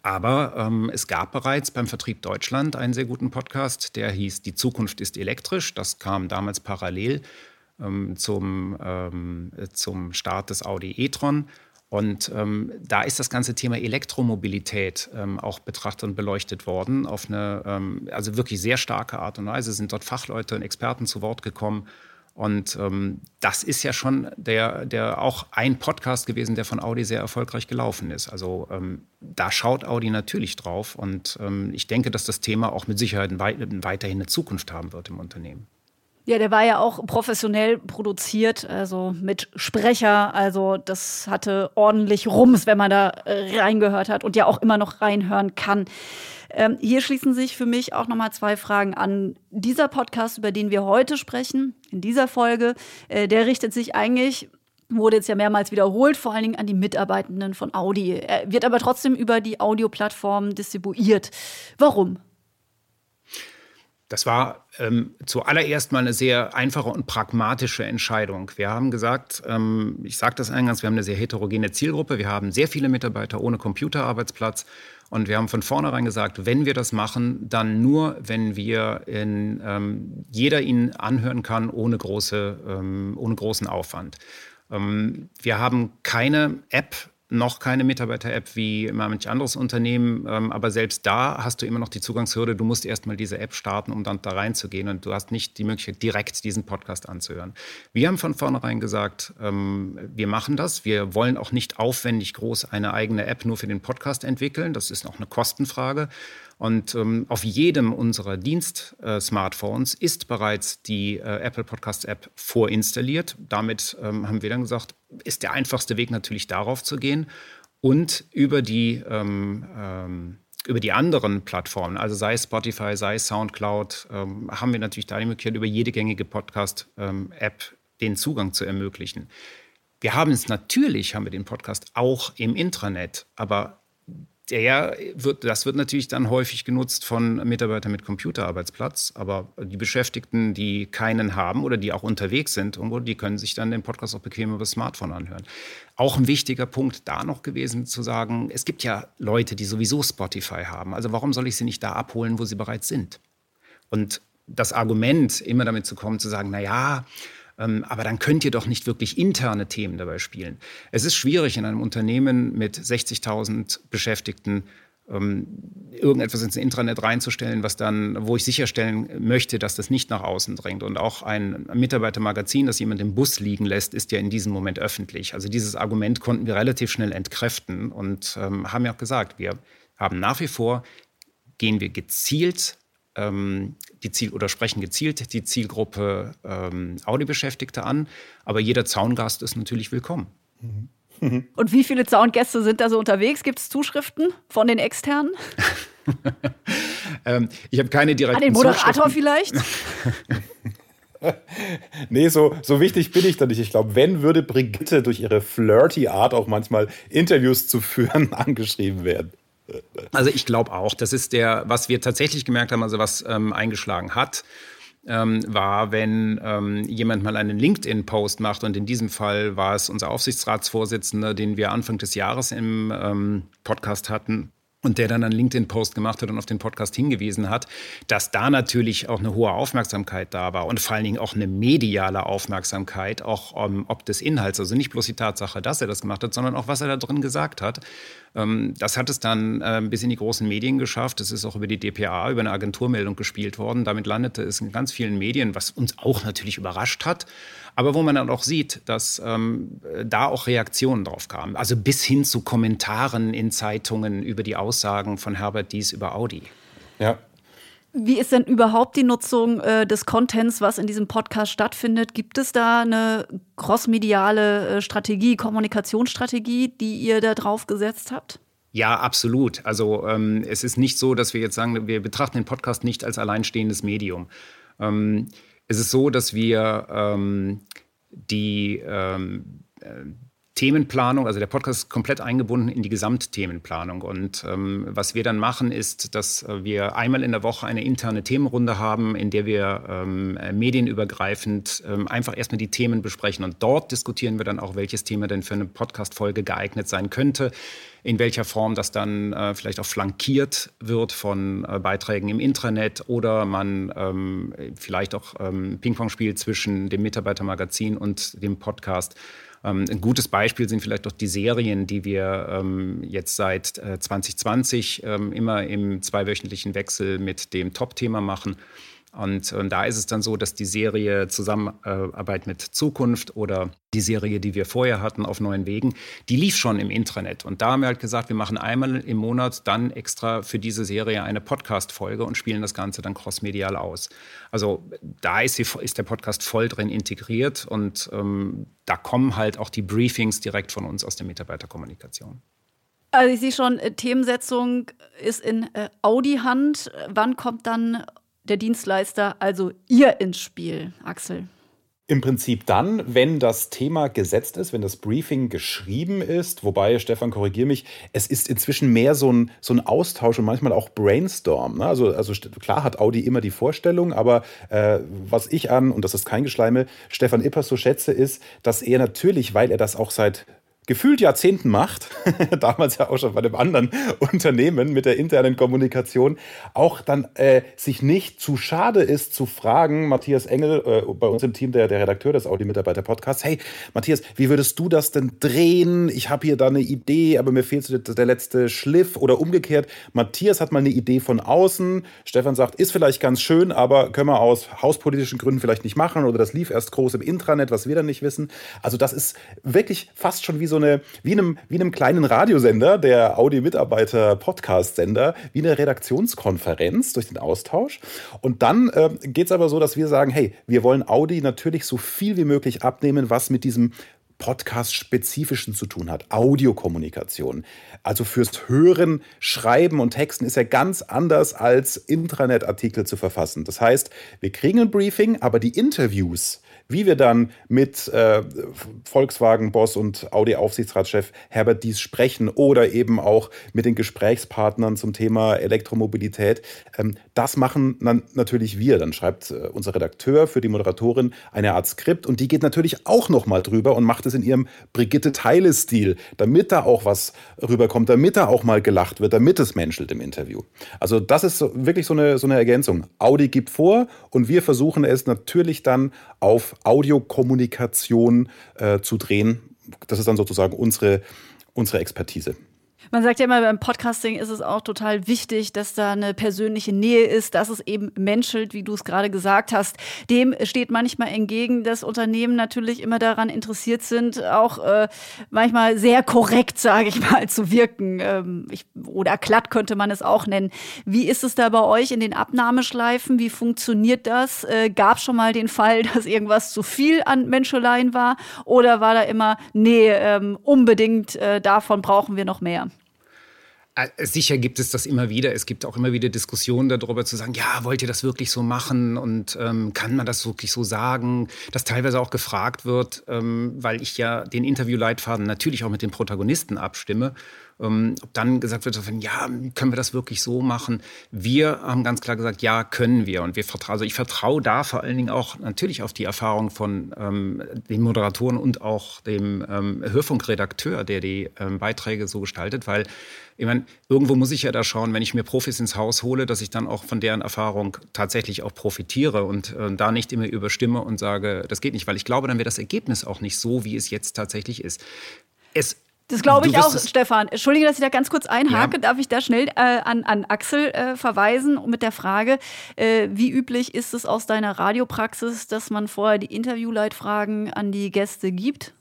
aber ähm, es gab bereits beim Vertrieb Deutschland einen sehr guten Podcast, der hieß Die Zukunft ist elektrisch. Das kam damals parallel ähm, zum, ähm, zum Start des Audi e-tron. Und ähm, da ist das ganze Thema Elektromobilität ähm, auch betrachtet und beleuchtet worden auf eine ähm, also wirklich sehr starke Art und Weise. Sind dort Fachleute und Experten zu Wort gekommen. Und ähm, das ist ja schon der, der auch ein Podcast gewesen, der von Audi sehr erfolgreich gelaufen ist. Also ähm, da schaut Audi natürlich drauf. Und ähm, ich denke, dass das Thema auch mit Sicherheit weiterhin eine Zukunft haben wird im Unternehmen. Ja, der war ja auch professionell produziert, also mit Sprecher. Also das hatte ordentlich Rums, wenn man da äh, reingehört hat und ja auch immer noch reinhören kann. Ähm, hier schließen sich für mich auch nochmal zwei Fragen an. Dieser Podcast, über den wir heute sprechen, in dieser Folge, äh, der richtet sich eigentlich wurde jetzt ja mehrmals wiederholt, vor allen Dingen an die Mitarbeitenden von Audi. Er wird aber trotzdem über die Audioplattform distribuiert. Warum? Das war ähm, zuallererst mal eine sehr einfache und pragmatische Entscheidung. Wir haben gesagt, ähm, ich sage das eingangs, wir haben eine sehr heterogene Zielgruppe. Wir haben sehr viele Mitarbeiter ohne Computerarbeitsplatz. Und wir haben von vornherein gesagt, wenn wir das machen, dann nur, wenn wir in, ähm, jeder ihn anhören kann, ohne, große, ähm, ohne großen Aufwand. Ähm, wir haben keine App noch keine Mitarbeiter-App wie manch anderes Unternehmen, ähm, aber selbst da hast du immer noch die Zugangshürde. Du musst erstmal diese App starten, um dann da reinzugehen und du hast nicht die Möglichkeit, direkt diesen Podcast anzuhören. Wir haben von vornherein gesagt, ähm, wir machen das. Wir wollen auch nicht aufwendig groß eine eigene App nur für den Podcast entwickeln. Das ist noch eine Kostenfrage. Und ähm, auf jedem unserer Dienst-Smartphones äh, ist bereits die äh, Apple Podcast App vorinstalliert. Damit ähm, haben wir dann gesagt, ist der einfachste Weg natürlich darauf zu gehen und über die ähm, ähm über die anderen Plattformen, also sei Spotify, sei SoundCloud, ähm, haben wir natürlich da die Möglichkeit, über jede gängige Podcast-App ähm, den Zugang zu ermöglichen. Wir haben es natürlich, haben wir den Podcast auch im Intranet, aber der wird, das wird natürlich dann häufig genutzt von Mitarbeitern mit Computerarbeitsplatz, aber die Beschäftigten, die keinen haben oder die auch unterwegs sind, irgendwo, die können sich dann den Podcast auch bequem über das Smartphone anhören. Auch ein wichtiger Punkt da noch gewesen zu sagen, es gibt ja Leute, die sowieso Spotify haben. Also warum soll ich sie nicht da abholen, wo sie bereits sind? Und das Argument, immer damit zu kommen, zu sagen, na ja, aber dann könnt ihr doch nicht wirklich interne Themen dabei spielen. Es ist schwierig in einem Unternehmen mit 60.000 Beschäftigten ähm, irgendetwas ins Intranet reinzustellen, was dann, wo ich sicherstellen möchte, dass das nicht nach außen dringt. Und auch ein Mitarbeitermagazin, das jemand im Bus liegen lässt, ist ja in diesem Moment öffentlich. Also dieses Argument konnten wir relativ schnell entkräften und ähm, haben ja auch gesagt, wir haben nach wie vor, gehen wir gezielt ähm, die Ziel oder sprechen gezielt die Zielgruppe ähm, Audiobeschäftigte an, aber jeder Zaungast ist natürlich willkommen. Und wie viele Zaungäste sind da so unterwegs? Gibt es Zuschriften von den Externen? ähm, ich habe keine direkten An den Moderator vielleicht? nee, so, so wichtig bin ich da nicht. Ich glaube, wenn, würde Brigitte durch ihre flirty Art auch manchmal Interviews zu führen angeschrieben werden. Also ich glaube auch, das ist der, was wir tatsächlich gemerkt haben, also was ähm, eingeschlagen hat, ähm, war, wenn ähm, jemand mal einen LinkedIn-Post macht und in diesem Fall war es unser Aufsichtsratsvorsitzender, den wir Anfang des Jahres im ähm, Podcast hatten, und der dann einen LinkedIn-Post gemacht hat und auf den Podcast hingewiesen hat, dass da natürlich auch eine hohe Aufmerksamkeit da war und vor allen Dingen auch eine mediale Aufmerksamkeit, auch um, ob des Inhalts, also nicht bloß die Tatsache, dass er das gemacht hat, sondern auch was er da drin gesagt hat. Ähm, das hat es dann äh, bis in die großen Medien geschafft. Es ist auch über die DPA, über eine Agenturmeldung gespielt worden. Damit landete es in ganz vielen Medien, was uns auch natürlich überrascht hat aber wo man dann auch sieht, dass ähm, da auch Reaktionen drauf kamen. Also bis hin zu Kommentaren in Zeitungen über die Aussagen von Herbert Dies über Audi. Ja. Wie ist denn überhaupt die Nutzung äh, des Contents, was in diesem Podcast stattfindet? Gibt es da eine crossmediale äh, Strategie, Kommunikationsstrategie, die ihr da drauf gesetzt habt? Ja, absolut. Also ähm, es ist nicht so, dass wir jetzt sagen, wir betrachten den Podcast nicht als alleinstehendes Medium. Ähm, es ist so, dass wir ähm, die ähm, äh, Themenplanung, also der Podcast ist komplett eingebunden in die Gesamtthemenplanung. Und ähm, was wir dann machen, ist, dass wir einmal in der Woche eine interne Themenrunde haben, in der wir ähm, medienübergreifend ähm, einfach erstmal die Themen besprechen. Und dort diskutieren wir dann auch, welches Thema denn für eine Podcast-Folge geeignet sein könnte in welcher Form das dann äh, vielleicht auch flankiert wird von äh, Beiträgen im Intranet oder man ähm, vielleicht auch ähm, Ping-Pong spielt zwischen dem Mitarbeitermagazin und dem Podcast. Ähm, ein gutes Beispiel sind vielleicht auch die Serien, die wir ähm, jetzt seit äh, 2020 ähm, immer im zweiwöchentlichen Wechsel mit dem Top-Thema machen. Und, und, da ist es dann so, dass die Serie Zusammenarbeit mit Zukunft oder die Serie, die wir vorher hatten, auf neuen Wegen, die lief schon im Intranet. Und da haben wir halt gesagt, wir machen einmal im Monat dann extra für diese Serie eine Podcast-Folge und spielen das Ganze dann crossmedial aus. Also da ist, die, ist der Podcast voll drin integriert und ähm, da kommen halt auch die Briefings direkt von uns aus der Mitarbeiterkommunikation. Also ich sehe schon, äh, Themensetzung ist in äh, Audi-Hand. Wann kommt dann der Dienstleister, also ihr ins Spiel, Axel? Im Prinzip dann, wenn das Thema gesetzt ist, wenn das Briefing geschrieben ist, wobei, Stefan, korrigier mich, es ist inzwischen mehr so ein, so ein Austausch und manchmal auch Brainstorm. Ne? Also, also klar hat Audi immer die Vorstellung, aber äh, was ich an, und das ist kein Geschleime, Stefan Ippers so schätze, ist, dass er natürlich, weil er das auch seit gefühlt Jahrzehnten macht, damals ja auch schon bei einem anderen Unternehmen mit der internen Kommunikation, auch dann äh, sich nicht zu schade ist zu fragen, Matthias Engel, äh, bei uns im Team, der, der Redakteur des Audi-Mitarbeiter-Podcasts, hey Matthias, wie würdest du das denn drehen? Ich habe hier da eine Idee, aber mir fehlt so der letzte Schliff oder umgekehrt. Matthias hat mal eine Idee von außen, Stefan sagt, ist vielleicht ganz schön, aber können wir aus hauspolitischen Gründen vielleicht nicht machen oder das lief erst groß im Intranet, was wir dann nicht wissen. Also das ist wirklich fast schon wie so eine, wie einem, wie einem kleinen Radiosender, der Audi-Mitarbeiter-Podcast-Sender, wie eine Redaktionskonferenz durch den Austausch. Und dann äh, geht es aber so, dass wir sagen, hey, wir wollen Audi natürlich so viel wie möglich abnehmen, was mit diesem Podcast-Spezifischen zu tun hat. Audiokommunikation. Also fürs Hören, Schreiben und Texten ist ja ganz anders als Intranet-Artikel zu verfassen. Das heißt, wir kriegen ein Briefing, aber die Interviews, wie wir dann mit äh, Volkswagen-Boss und Audi-Aufsichtsratschef Herbert Dies sprechen oder eben auch mit den Gesprächspartnern zum Thema Elektromobilität, ähm, das machen dann natürlich wir. Dann schreibt äh, unser Redakteur für die Moderatorin eine Art Skript und die geht natürlich auch nochmal drüber und macht es in ihrem Brigitte-Teile-Stil, damit da auch was rüberkommt, damit da auch mal gelacht wird, damit es menschelt im Interview. Also das ist so, wirklich so eine, so eine Ergänzung. Audi gibt vor und wir versuchen es natürlich dann auf Audiokommunikation äh, zu drehen. Das ist dann sozusagen unsere, unsere Expertise. Man sagt ja immer, beim Podcasting ist es auch total wichtig, dass da eine persönliche Nähe ist, dass es eben menschelt, wie du es gerade gesagt hast. Dem steht manchmal entgegen, dass Unternehmen natürlich immer daran interessiert sind, auch äh, manchmal sehr korrekt, sage ich mal, zu wirken. Ähm, ich, oder glatt könnte man es auch nennen. Wie ist es da bei euch in den Abnahmeschleifen? Wie funktioniert das? Äh, Gab schon mal den Fall, dass irgendwas zu viel an Menscheleien war? Oder war da immer, nee, ähm, unbedingt, äh, davon brauchen wir noch mehr? Äh, sicher gibt es das immer wieder. Es gibt auch immer wieder Diskussionen darüber zu sagen, ja, wollt ihr das wirklich so machen und ähm, kann man das wirklich so sagen? Dass teilweise auch gefragt wird, ähm, weil ich ja den Interviewleitfaden natürlich auch mit den Protagonisten abstimme. Ähm, ob dann gesagt wird, ja, können wir das wirklich so machen? Wir haben ganz klar gesagt, ja, können wir. Und wir vertrauen, also ich vertraue da vor allen Dingen auch natürlich auf die Erfahrung von ähm, den Moderatoren und auch dem ähm, Hörfunkredakteur, der die ähm, Beiträge so gestaltet, weil ich meine, irgendwo muss ich ja da schauen, wenn ich mir Profis ins Haus hole, dass ich dann auch von deren Erfahrung tatsächlich auch profitiere und äh, da nicht immer überstimme und sage, das geht nicht, weil ich glaube, dann wäre das Ergebnis auch nicht so, wie es jetzt tatsächlich ist. Es das glaube ich auch, Stefan. Entschuldige, dass ich da ganz kurz einhake. Ja. Darf ich da schnell äh, an, an Axel äh, verweisen mit der Frage, äh, wie üblich ist es aus deiner Radiopraxis, dass man vorher die Interviewleitfragen an die Gäste gibt?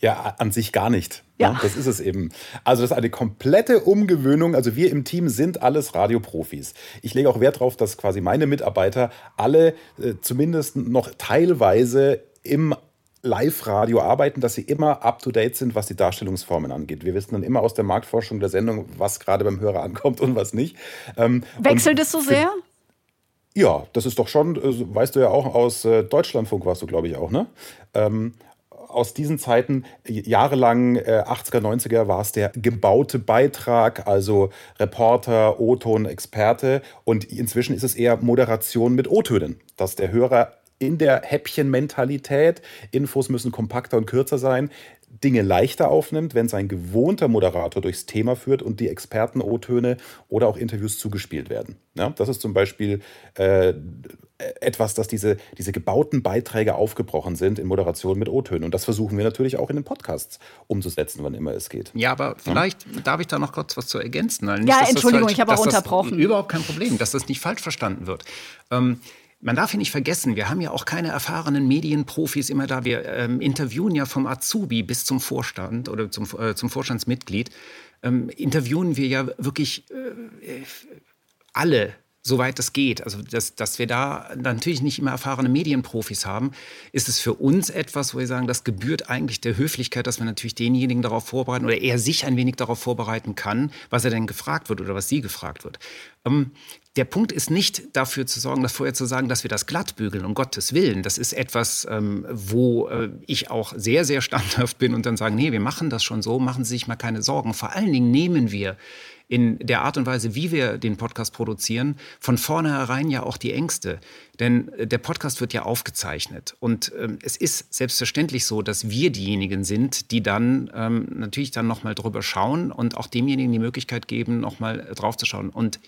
Ja, an sich gar nicht. Ja. Das ist es eben. Also das ist eine komplette Umgewöhnung. Also wir im Team sind alles Radioprofis. Ich lege auch Wert darauf, dass quasi meine Mitarbeiter alle äh, zumindest noch teilweise im Live-Radio arbeiten, dass sie immer up-to-date sind, was die Darstellungsformen angeht. Wir wissen dann immer aus der Marktforschung der Sendung, was gerade beim Hörer ankommt und was nicht. Ähm, Wechselt es so sehr? Ja, das ist doch schon, äh, weißt du ja auch, aus äh, Deutschlandfunk warst du, glaube ich, auch, ne? Ähm, aus diesen Zeiten, jahrelang äh, 80er, 90er, war es der gebaute Beitrag, also Reporter, O-Ton, Experte. Und inzwischen ist es eher Moderation mit O-Tönen, dass der Hörer in der Häppchenmentalität, Infos müssen kompakter und kürzer sein, Dinge leichter aufnimmt, wenn sein gewohnter Moderator durchs Thema führt und die Experten-O-Töne oder auch Interviews zugespielt werden. Ja, das ist zum Beispiel äh, etwas, dass diese, diese gebauten Beiträge aufgebrochen sind in Moderation mit O-Tönen. Und das versuchen wir natürlich auch in den Podcasts umzusetzen, wann immer es geht. Ja, aber vielleicht ja? darf ich da noch kurz was zu ergänzen. Nicht, ja, Entschuldigung, falsch, ich habe auch unterbrochen. überhaupt kein Problem, dass das nicht falsch verstanden wird. Ähm, man darf ja nicht vergessen, wir haben ja auch keine erfahrenen Medienprofis immer da. Wir ähm, interviewen ja vom Azubi bis zum Vorstand oder zum, äh, zum Vorstandsmitglied. Ähm, interviewen wir ja wirklich äh, alle soweit es geht. Also, dass, dass wir da natürlich nicht immer erfahrene Medienprofis haben, ist es für uns etwas, wo wir sagen, das gebührt eigentlich der Höflichkeit, dass wir natürlich denjenigen darauf vorbereiten oder er sich ein wenig darauf vorbereiten kann, was er denn gefragt wird oder was sie gefragt wird. Ähm, der Punkt ist nicht dafür zu sorgen, dass vorher zu sagen, dass wir das glatt bügeln, um Gottes Willen. Das ist etwas, ähm, wo äh, ich auch sehr, sehr standhaft bin und dann sagen, nee, wir machen das schon so, machen Sie sich mal keine Sorgen. Vor allen Dingen nehmen wir in der Art und Weise, wie wir den Podcast produzieren, von vornherein ja auch die Ängste. Denn äh, der Podcast wird ja aufgezeichnet. Und ähm, es ist selbstverständlich so, dass wir diejenigen sind, die dann ähm, natürlich dann nochmal drüber schauen und auch demjenigen die Möglichkeit geben, nochmal drauf zu schauen. Und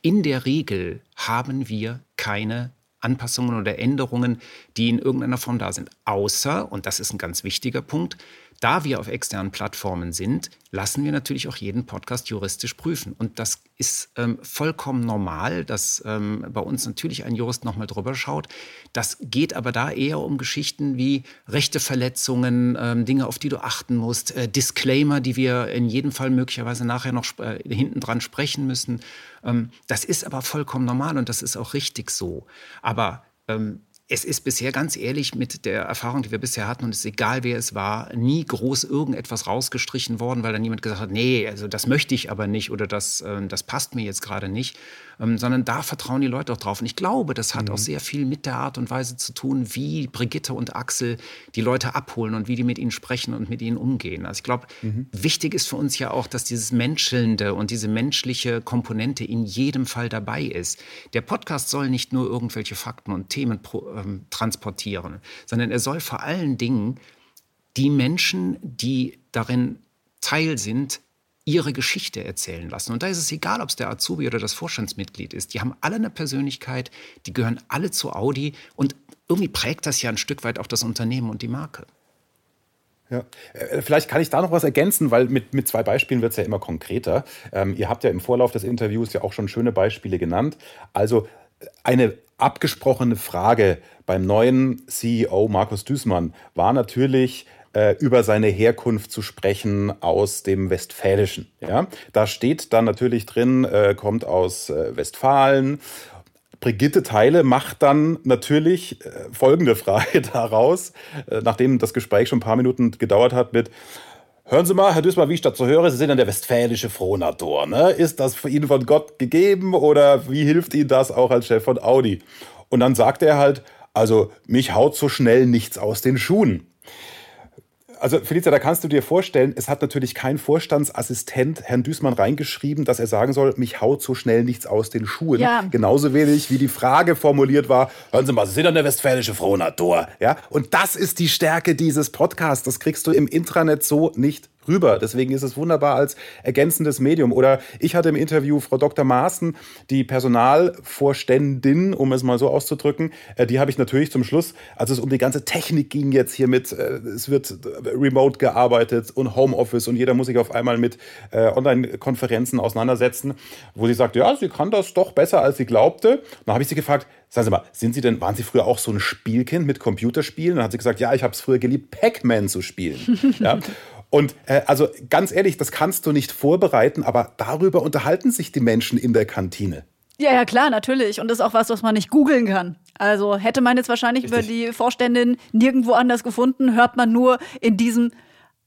in der Regel haben wir keine Anpassungen oder Änderungen, die in irgendeiner Form da sind. Außer, und das ist ein ganz wichtiger Punkt, da wir auf externen Plattformen sind, lassen wir natürlich auch jeden Podcast juristisch prüfen. Und das ist ähm, vollkommen normal, dass ähm, bei uns natürlich ein Jurist nochmal drüber schaut. Das geht aber da eher um Geschichten wie Rechteverletzungen, ähm, Dinge, auf die du achten musst, äh, Disclaimer, die wir in jedem Fall möglicherweise nachher noch äh, hinten dran sprechen müssen. Ähm, das ist aber vollkommen normal und das ist auch richtig so. Aber ähm, es ist bisher ganz ehrlich mit der Erfahrung, die wir bisher hatten, und es ist egal, wer es war, nie groß irgendetwas rausgestrichen worden, weil dann niemand gesagt hat, nee, also das möchte ich aber nicht oder das, äh, das passt mir jetzt gerade nicht, ähm, sondern da vertrauen die Leute auch drauf. Und ich glaube, das hat mhm. auch sehr viel mit der Art und Weise zu tun, wie Brigitte und Axel die Leute abholen und wie die mit ihnen sprechen und mit ihnen umgehen. Also ich glaube, mhm. wichtig ist für uns ja auch, dass dieses Menschelnde und diese menschliche Komponente in jedem Fall dabei ist. Der Podcast soll nicht nur irgendwelche Fakten und Themen ähm, transportieren, sondern er soll vor allen Dingen die Menschen, die darin Teil sind, ihre Geschichte erzählen lassen. Und da ist es egal, ob es der Azubi oder das Vorstandsmitglied ist. Die haben alle eine Persönlichkeit, die gehören alle zu Audi und irgendwie prägt das ja ein Stück weit auch das Unternehmen und die Marke. Ja. Äh, vielleicht kann ich da noch was ergänzen, weil mit, mit zwei Beispielen wird es ja immer konkreter. Ähm, ihr habt ja im Vorlauf des Interviews ja auch schon schöne Beispiele genannt. Also eine abgesprochene Frage beim neuen CEO Markus Düßmann war natürlich, äh, über seine Herkunft zu sprechen aus dem Westfälischen. Ja? Da steht dann natürlich drin, äh, kommt aus äh, Westfalen. Brigitte Teile macht dann natürlich äh, folgende Frage daraus, äh, nachdem das Gespräch schon ein paar Minuten gedauert hat mit Hören Sie mal, Herr Düßmann, wie ich so höre, Sie sind dann der westfälische Frohnatur. Ne? Ist das für Ihnen von Gott gegeben oder wie hilft Ihnen das auch als Chef von Audi? Und dann sagt er halt, also mich haut so schnell nichts aus den Schuhen also Felicia, da kannst du dir vorstellen, es hat natürlich kein Vorstandsassistent Herrn Düßmann reingeschrieben, dass er sagen soll, mich haut so schnell nichts aus den Schuhen. Ja. Genauso wenig wie die Frage formuliert war, hören Sie mal, Sie sind eine westfälische Frohnatur. Ja? Und das ist die Stärke dieses Podcasts. Das kriegst du im Intranet so nicht rüber. Deswegen ist es wunderbar als ergänzendes Medium. Oder ich hatte im Interview Frau Dr. Maaßen, die Personalvorständin, um es mal so auszudrücken. Äh, die habe ich natürlich zum Schluss, als es um die ganze Technik ging jetzt hier mit, äh, es wird remote gearbeitet und Homeoffice und jeder muss sich auf einmal mit äh, Online-Konferenzen auseinandersetzen, wo sie sagt, ja, sie kann das doch besser, als sie glaubte. Dann habe ich sie gefragt, Sagen Sie mal, sind Sie denn, waren Sie früher auch so ein Spielkind mit Computerspielen? Und dann hat sie gesagt, ja, ich habe es früher geliebt, Pac-Man zu spielen. ja? Und äh, also ganz ehrlich, das kannst du nicht vorbereiten, aber darüber unterhalten sich die Menschen in der Kantine. Ja, ja, klar, natürlich. Und das ist auch was, was man nicht googeln kann. Also hätte man jetzt wahrscheinlich Richtig. über die Vorständin nirgendwo anders gefunden, hört man nur in diesem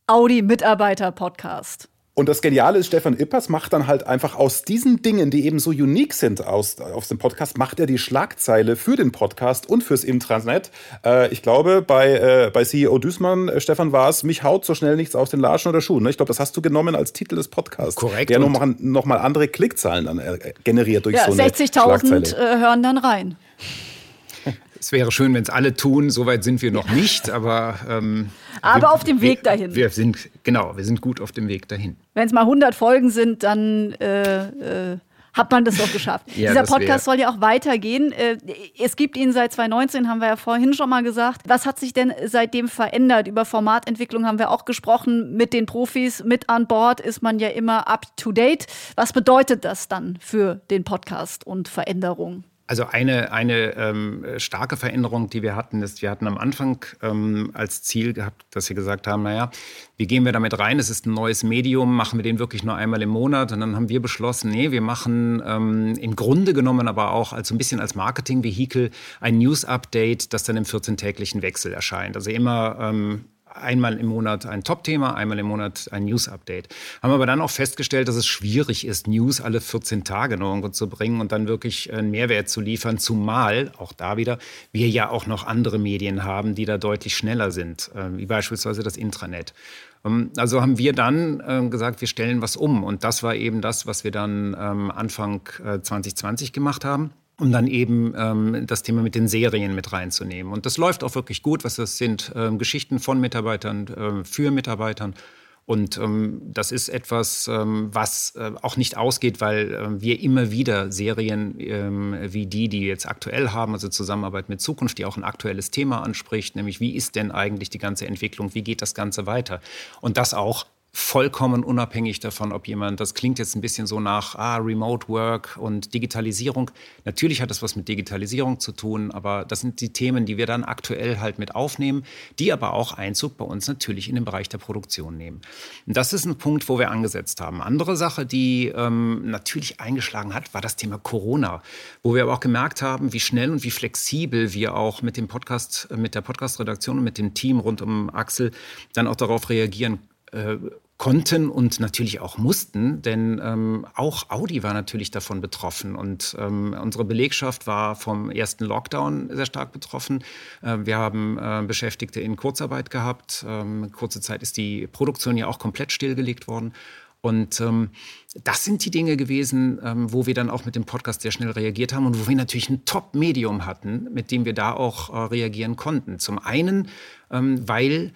Audi-Mitarbeiter-Podcast. Und das Geniale ist, Stefan Ippers macht dann halt einfach aus diesen Dingen, die eben so unique sind aus, aus dem Podcast, macht er die Schlagzeile für den Podcast und fürs Intranet. Äh, ich glaube, bei, äh, bei CEO Düßmann, äh, Stefan, war es, mich haut so schnell nichts aus den Latschen oder Schuhen. Ne? Ich glaube, das hast du genommen als Titel des Podcasts. Korrekt. Der nochmal noch mal andere Klickzahlen dann äh, generiert durch ja, so eine 60.000 äh, hören dann rein. Es wäre schön, wenn es alle tun. Soweit sind wir noch nicht, aber. Ähm, aber wir, auf dem Weg dahin. Wir sind, genau, wir sind gut auf dem Weg dahin. Wenn es mal 100 Folgen sind, dann. Äh, äh, hat man das doch geschafft. ja, Dieser Podcast soll ja auch weitergehen. Äh, es gibt ihn seit 2019, haben wir ja vorhin schon mal gesagt. Was hat sich denn seitdem verändert? Über Formatentwicklung haben wir auch gesprochen. Mit den Profis mit an Bord ist man ja immer up to date. Was bedeutet das dann für den Podcast und Veränderungen? Also eine, eine ähm, starke Veränderung, die wir hatten, ist, wir hatten am Anfang ähm, als Ziel gehabt, dass wir gesagt haben, naja, wie gehen wir damit rein? Es ist ein neues Medium, machen wir den wirklich nur einmal im Monat? Und dann haben wir beschlossen, nee, wir machen ähm, im Grunde genommen aber auch als so ein bisschen als Marketingvehikel ein News-Update, das dann im 14-täglichen Wechsel erscheint. Also immer ähm, einmal im Monat ein Top-Thema, einmal im Monat ein News-Update. Haben aber dann auch festgestellt, dass es schwierig ist, News alle 14 Tage nur irgendwo zu bringen und dann wirklich einen Mehrwert zu liefern, zumal, auch da wieder, wir ja auch noch andere Medien haben, die da deutlich schneller sind, äh, wie beispielsweise das Intranet. Ähm, also haben wir dann äh, gesagt, wir stellen was um. Und das war eben das, was wir dann ähm, Anfang äh, 2020 gemacht haben um dann eben ähm, das Thema mit den Serien mit reinzunehmen. Und das läuft auch wirklich gut, was das sind ähm, Geschichten von Mitarbeitern äh, für Mitarbeitern. Und ähm, das ist etwas, ähm, was äh, auch nicht ausgeht, weil äh, wir immer wieder Serien ähm, wie die, die jetzt aktuell haben, also Zusammenarbeit mit Zukunft, die auch ein aktuelles Thema anspricht, nämlich wie ist denn eigentlich die ganze Entwicklung, wie geht das Ganze weiter? Und das auch vollkommen unabhängig davon, ob jemand, das klingt jetzt ein bisschen so nach ah, Remote Work und Digitalisierung. Natürlich hat das was mit Digitalisierung zu tun, aber das sind die Themen, die wir dann aktuell halt mit aufnehmen, die aber auch Einzug bei uns natürlich in den Bereich der Produktion nehmen. Und das ist ein Punkt, wo wir angesetzt haben. Andere Sache, die ähm, natürlich eingeschlagen hat, war das Thema Corona, wo wir aber auch gemerkt haben, wie schnell und wie flexibel wir auch mit dem Podcast, mit der Podcast-Redaktion und mit dem Team rund um Axel dann auch darauf reagieren äh, konnten und natürlich auch mussten, denn ähm, auch Audi war natürlich davon betroffen und ähm, unsere Belegschaft war vom ersten Lockdown sehr stark betroffen. Äh, wir haben äh, Beschäftigte in Kurzarbeit gehabt. Ähm, kurze Zeit ist die Produktion ja auch komplett stillgelegt worden. Und ähm, das sind die Dinge gewesen, ähm, wo wir dann auch mit dem Podcast sehr schnell reagiert haben und wo wir natürlich ein Top-Medium hatten, mit dem wir da auch äh, reagieren konnten. Zum einen, ähm, weil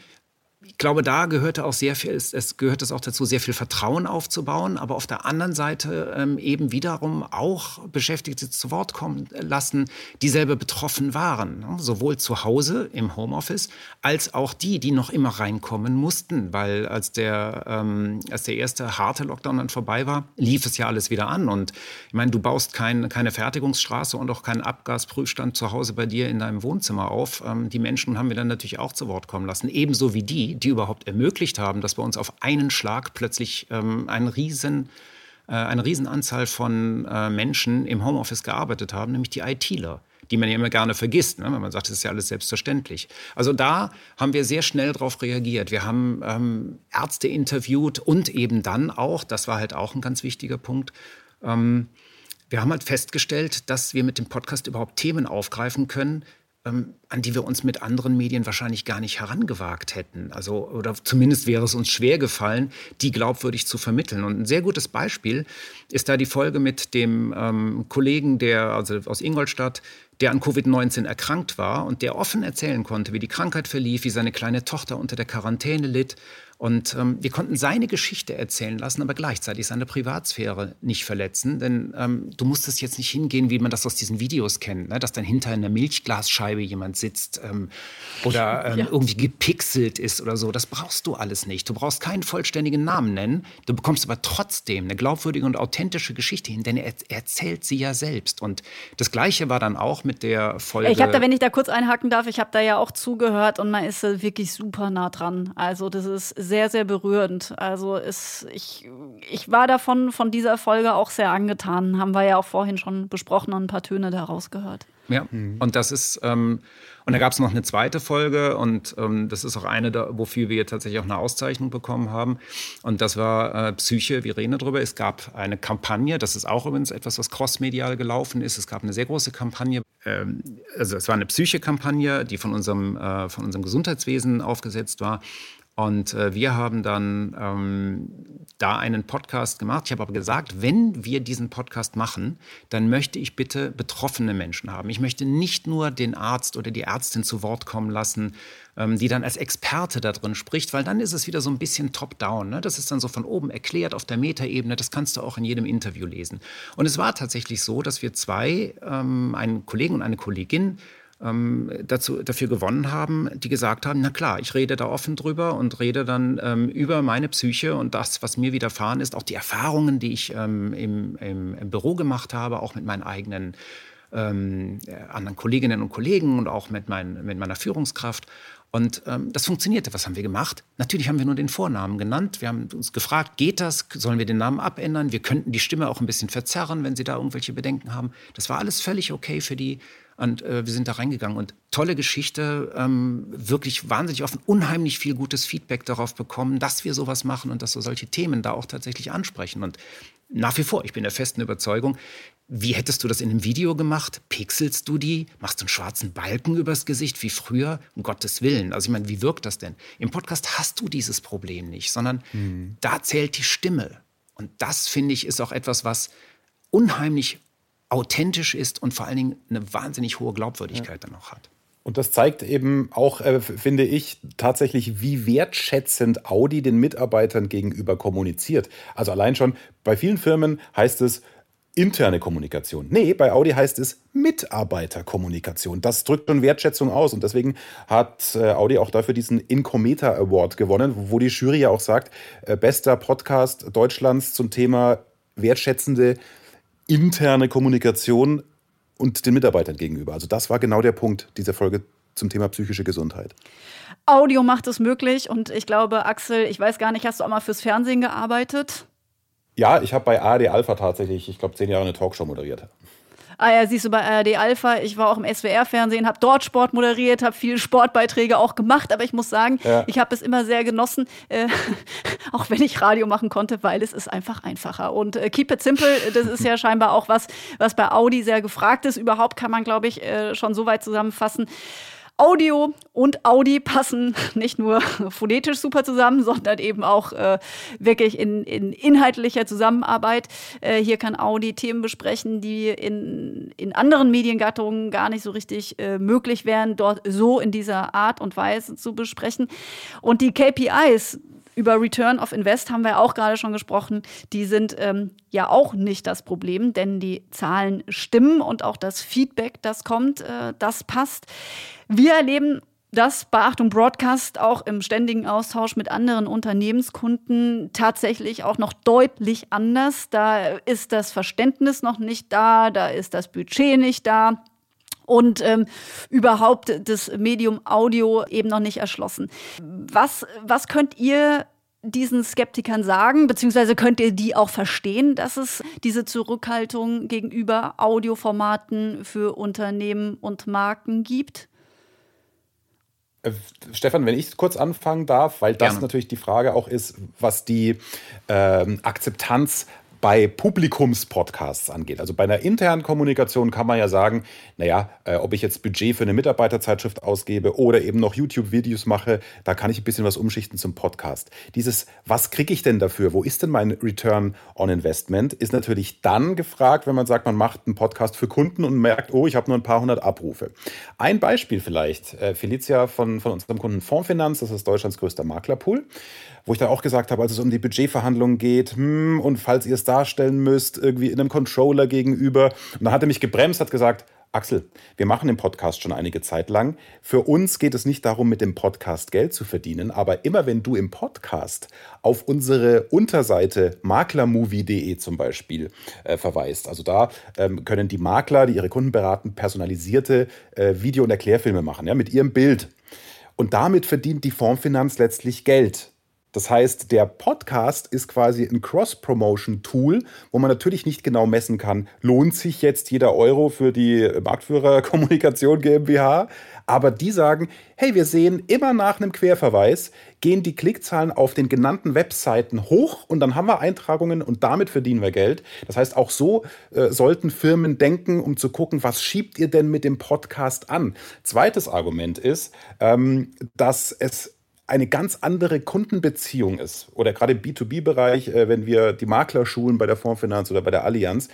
ich glaube, da gehörte auch sehr viel, es, es gehört es auch dazu, sehr viel Vertrauen aufzubauen, aber auf der anderen Seite ähm, eben wiederum auch Beschäftigte zu Wort kommen lassen, die selber betroffen waren, ne? sowohl zu Hause im Homeoffice als auch die, die noch immer reinkommen mussten, weil als der, ähm, als der erste harte Lockdown dann vorbei war, lief es ja alles wieder an und ich meine, du baust kein, keine Fertigungsstraße und auch keinen Abgasprüfstand zu Hause bei dir in deinem Wohnzimmer auf. Ähm, die Menschen haben wir dann natürlich auch zu Wort kommen lassen, ebenso wie die, die überhaupt ermöglicht haben, dass bei uns auf einen Schlag plötzlich ähm, ein riesen, äh, eine Riesenanzahl von äh, Menschen im Homeoffice gearbeitet haben, nämlich die ITler die man ja immer gerne vergisst, ne? wenn man sagt, das ist ja alles selbstverständlich. Also da haben wir sehr schnell darauf reagiert. Wir haben ähm, Ärzte interviewt und eben dann auch, das war halt auch ein ganz wichtiger Punkt, ähm, wir haben halt festgestellt, dass wir mit dem Podcast überhaupt Themen aufgreifen können, ähm, an die wir uns mit anderen Medien wahrscheinlich gar nicht herangewagt hätten. Also, oder zumindest wäre es uns schwer gefallen, die glaubwürdig zu vermitteln. Und ein sehr gutes Beispiel ist da die Folge mit dem ähm, Kollegen, der also aus Ingolstadt, der an Covid-19 erkrankt war und der offen erzählen konnte, wie die Krankheit verlief, wie seine kleine Tochter unter der Quarantäne litt und ähm, wir konnten seine Geschichte erzählen lassen, aber gleichzeitig seine Privatsphäre nicht verletzen. Denn ähm, du musstest jetzt nicht hingehen, wie man das aus diesen Videos kennt, ne? dass dann hinter einer Milchglasscheibe jemand sitzt ähm, oder ähm, ja. irgendwie gepixelt ist oder so. Das brauchst du alles nicht. Du brauchst keinen vollständigen Namen nennen. Du bekommst aber trotzdem eine glaubwürdige und authentische Geschichte hin, denn er, er erzählt sie ja selbst. Und das Gleiche war dann auch mit der Folge. Ich habe da, wenn ich da kurz einhaken darf, ich habe da ja auch zugehört und man ist wirklich super nah dran. Also das ist sehr sehr, sehr berührend. Also es, ich, ich war davon, von dieser Folge auch sehr angetan. Haben wir ja auch vorhin schon besprochen und ein paar Töne daraus gehört. Ja, mhm. und das ist, ähm, und da gab es noch eine zweite Folge und ähm, das ist auch eine, da, wofür wir tatsächlich auch eine Auszeichnung bekommen haben. Und das war äh, Psyche, wir reden darüber. Es gab eine Kampagne, das ist auch übrigens etwas, was crossmedial gelaufen ist. Es gab eine sehr große Kampagne, ähm, also es war eine Psyche-Kampagne, die von unserem, äh, von unserem Gesundheitswesen aufgesetzt war. Und äh, wir haben dann ähm, da einen Podcast gemacht. Ich habe aber gesagt, wenn wir diesen Podcast machen, dann möchte ich bitte betroffene Menschen haben. Ich möchte nicht nur den Arzt oder die Ärztin zu Wort kommen lassen, ähm, die dann als Experte da drin spricht, weil dann ist es wieder so ein bisschen top-down. Ne? Das ist dann so von oben erklärt auf der Metaebene. Das kannst du auch in jedem Interview lesen. Und es war tatsächlich so, dass wir zwei, ähm, einen Kollegen und eine Kollegin, ähm, dazu, dafür gewonnen haben, die gesagt haben, na klar, ich rede da offen drüber und rede dann ähm, über meine Psyche und das, was mir widerfahren ist, auch die Erfahrungen, die ich ähm, im, im, im, Büro gemacht habe, auch mit meinen eigenen ähm, anderen Kolleginnen und Kollegen und auch mit, mein, mit meiner Führungskraft. Und ähm, das funktionierte. Was haben wir gemacht? Natürlich haben wir nur den Vornamen genannt. Wir haben uns gefragt, geht das? Sollen wir den Namen abändern? Wir könnten die Stimme auch ein bisschen verzerren, wenn Sie da irgendwelche Bedenken haben. Das war alles völlig okay für die. Und äh, wir sind da reingegangen und tolle Geschichte, ähm, wirklich wahnsinnig offen, unheimlich viel gutes Feedback darauf bekommen, dass wir sowas machen und dass wir solche Themen da auch tatsächlich ansprechen. Und nach wie vor, ich bin der festen Überzeugung, wie hättest du das in einem Video gemacht? Pixelst du die? Machst du einen schwarzen Balken übers Gesicht wie früher? Um Gottes Willen. Also ich meine, wie wirkt das denn? Im Podcast hast du dieses Problem nicht, sondern mhm. da zählt die Stimme. Und das, finde ich, ist auch etwas, was unheimlich authentisch ist und vor allen Dingen eine wahnsinnig hohe Glaubwürdigkeit ja. dann auch hat. Und das zeigt eben auch, äh, finde ich, tatsächlich, wie wertschätzend Audi den Mitarbeitern gegenüber kommuniziert. Also allein schon bei vielen Firmen heißt es, interne Kommunikation. Nee, bei Audi heißt es Mitarbeiterkommunikation. Das drückt schon Wertschätzung aus und deswegen hat äh, Audi auch dafür diesen Incometer Award gewonnen, wo die Jury ja auch sagt, äh, bester Podcast Deutschlands zum Thema wertschätzende interne Kommunikation und den Mitarbeitern gegenüber. Also das war genau der Punkt dieser Folge zum Thema psychische Gesundheit. Audio macht es möglich und ich glaube, Axel, ich weiß gar nicht, hast du auch mal fürs Fernsehen gearbeitet? Ja, ich habe bei ARD Alpha tatsächlich, ich glaube, zehn Jahre eine Talkshow moderiert. Ah ja, siehst du bei ARD Alpha, ich war auch im SWR-Fernsehen, habe dort Sport moderiert, habe viele Sportbeiträge auch gemacht, aber ich muss sagen, ja. ich habe es immer sehr genossen, äh, auch wenn ich Radio machen konnte, weil es ist einfach einfacher. Und äh, Keep It Simple, das ist ja scheinbar auch was, was bei Audi sehr gefragt ist. Überhaupt kann man, glaube ich, äh, schon so weit zusammenfassen. Audio und Audi passen nicht nur phonetisch super zusammen, sondern eben auch äh, wirklich in, in, inhaltlicher Zusammenarbeit. Äh, hier kann Audi Themen besprechen, die in, in anderen Mediengattungen gar nicht so richtig äh, möglich wären, dort so in dieser Art und Weise zu besprechen. Und die KPIs, über Return of Invest haben wir auch gerade schon gesprochen. Die sind ähm, ja auch nicht das Problem, denn die Zahlen stimmen und auch das Feedback, das kommt, äh, das passt. Wir erleben das bei Achtung Broadcast auch im ständigen Austausch mit anderen Unternehmenskunden tatsächlich auch noch deutlich anders. Da ist das Verständnis noch nicht da, da ist das Budget nicht da und ähm, überhaupt das Medium Audio eben noch nicht erschlossen. Was, was könnt ihr diesen Skeptikern sagen, beziehungsweise könnt ihr die auch verstehen, dass es diese Zurückhaltung gegenüber Audioformaten für Unternehmen und Marken gibt? Äh, Stefan, wenn ich kurz anfangen darf, weil das Gerne. natürlich die Frage auch ist, was die ähm, Akzeptanz bei Publikumspodcasts angeht. Also bei einer internen Kommunikation kann man ja sagen, naja, äh, ob ich jetzt Budget für eine Mitarbeiterzeitschrift ausgebe oder eben noch YouTube-Videos mache, da kann ich ein bisschen was umschichten zum Podcast. Dieses, was kriege ich denn dafür? Wo ist denn mein Return on Investment? Ist natürlich dann gefragt, wenn man sagt, man macht einen Podcast für Kunden und merkt, oh, ich habe nur ein paar hundert Abrufe. Ein Beispiel vielleicht, äh, Felicia von, von unserem Kunden Fondsfinanz, das ist Deutschlands größter Maklerpool wo ich dann auch gesagt habe, als es um die Budgetverhandlungen geht, hm, und falls ihr es darstellen müsst, irgendwie in einem Controller gegenüber. Und dann hat er mich gebremst, hat gesagt, Axel, wir machen den Podcast schon einige Zeit lang. Für uns geht es nicht darum, mit dem Podcast Geld zu verdienen, aber immer wenn du im Podcast auf unsere Unterseite maklermovie.de zum Beispiel äh, verweist, also da ähm, können die Makler, die ihre Kunden beraten, personalisierte äh, Video- und Erklärfilme machen, ja, mit ihrem Bild. Und damit verdient die Fondsfinanz letztlich Geld. Das heißt, der Podcast ist quasi ein Cross-Promotion-Tool, wo man natürlich nicht genau messen kann, lohnt sich jetzt jeder Euro für die Marktführer-Kommunikation GmbH. Aber die sagen, hey, wir sehen immer nach einem Querverweis, gehen die Klickzahlen auf den genannten Webseiten hoch und dann haben wir Eintragungen und damit verdienen wir Geld. Das heißt, auch so äh, sollten Firmen denken, um zu gucken, was schiebt ihr denn mit dem Podcast an. Zweites Argument ist, ähm, dass es eine ganz andere Kundenbeziehung ist, oder gerade im B2B-Bereich, äh, wenn wir die Makler schulen bei der Fondsfinanz oder bei der Allianz,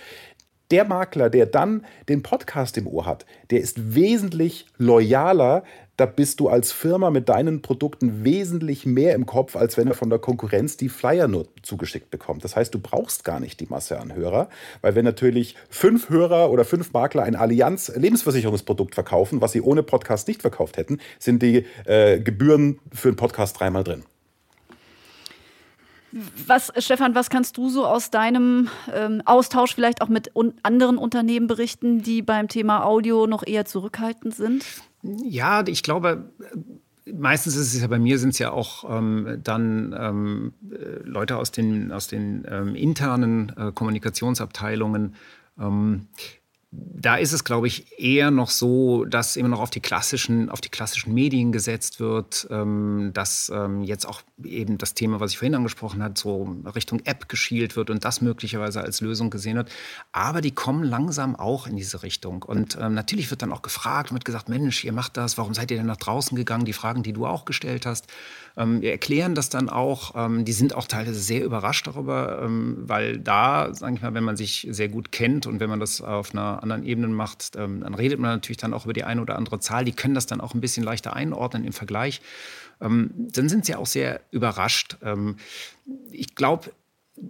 der Makler, der dann den Podcast im Ohr hat, der ist wesentlich loyaler. Da bist du als Firma mit deinen Produkten wesentlich mehr im Kopf, als wenn er von der Konkurrenz die Flyer nur zugeschickt bekommt. Das heißt, du brauchst gar nicht die Masse an Hörer, weil wenn natürlich fünf Hörer oder fünf Makler ein Allianz Lebensversicherungsprodukt verkaufen, was sie ohne Podcast nicht verkauft hätten, sind die äh, Gebühren für einen Podcast dreimal drin. Was, Stefan, was kannst du so aus deinem ähm, Austausch vielleicht auch mit un anderen Unternehmen berichten, die beim Thema Audio noch eher zurückhaltend sind? Ja, ich glaube, meistens ist es ja bei mir sind es ja auch ähm, dann ähm, äh, Leute aus den, aus den ähm, internen äh, Kommunikationsabteilungen. Da ist es, glaube ich, eher noch so, dass immer noch auf die klassischen, auf die klassischen Medien gesetzt wird, ähm, dass ähm, jetzt auch eben das Thema, was ich vorhin angesprochen habe, so Richtung App geschielt wird und das möglicherweise als Lösung gesehen wird. Aber die kommen langsam auch in diese Richtung. Und ähm, natürlich wird dann auch gefragt und wird gesagt, Mensch, ihr macht das, warum seid ihr denn nach draußen gegangen? Die Fragen, die du auch gestellt hast. Ähm, wir erklären das dann auch. Ähm, die sind auch teilweise sehr überrascht darüber, ähm, weil da, sage ich mal, wenn man sich sehr gut kennt und wenn man das auf einer anderen Ebene macht, dann redet man natürlich dann auch über die eine oder andere Zahl. Die können das dann auch ein bisschen leichter einordnen im Vergleich. dann sind sie auch sehr überrascht. ich glaube,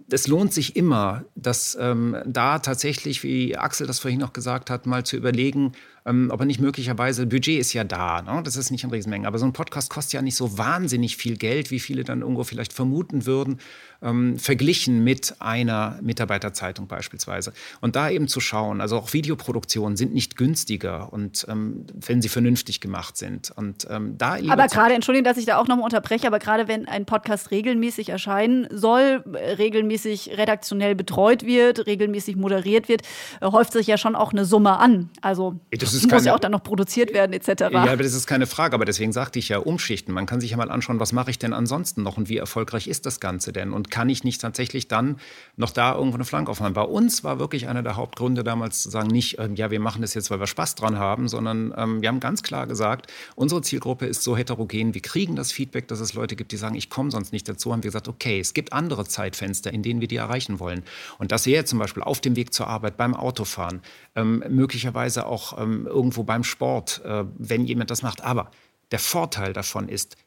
es lohnt sich immer, dass ähm, da tatsächlich, wie Axel das vorhin noch gesagt hat, mal zu überlegen, ähm, ob er nicht möglicherweise, Budget ist ja da, ne? das ist nicht in Riesenmengen, aber so ein Podcast kostet ja nicht so wahnsinnig viel Geld, wie viele dann irgendwo vielleicht vermuten würden, ähm, verglichen mit einer Mitarbeiterzeitung beispielsweise. Und da eben zu schauen, also auch Videoproduktionen sind nicht günstiger und ähm, wenn sie vernünftig gemacht sind. Und ähm, da aber gerade, Entschuldigung, dass ich da auch nochmal unterbreche, aber gerade wenn ein Podcast regelmäßig erscheinen soll, regelmäßig redaktionell betreut wird, regelmäßig moderiert wird, äh, häuft sich ja schon auch eine Summe an. Also das das muss keine, ja auch dann noch produziert werden etc. Ja, aber das ist keine Frage. Aber deswegen sagte ich ja, umschichten. Man kann sich ja mal anschauen, was mache ich denn ansonsten noch und wie erfolgreich ist das Ganze denn? Und kann ich nicht tatsächlich dann noch da irgendwo eine Flanke aufmachen? Bei uns war wirklich einer der Hauptgründe damals zu sagen, nicht, ähm, ja, wir machen das jetzt, weil wir Spaß dran haben, sondern ähm, wir haben ganz klar gesagt, unsere Zielgruppe ist so heterogen, wir kriegen das Feedback, dass es Leute gibt, die sagen, ich komme sonst nicht dazu, haben wir gesagt, okay, es gibt andere Zeitfenster, in denen wir die erreichen wollen. Und das wäre zum Beispiel auf dem Weg zur Arbeit, beim Autofahren, ähm, möglicherweise auch ähm, irgendwo beim Sport, äh, wenn jemand das macht. Aber der Vorteil davon ist,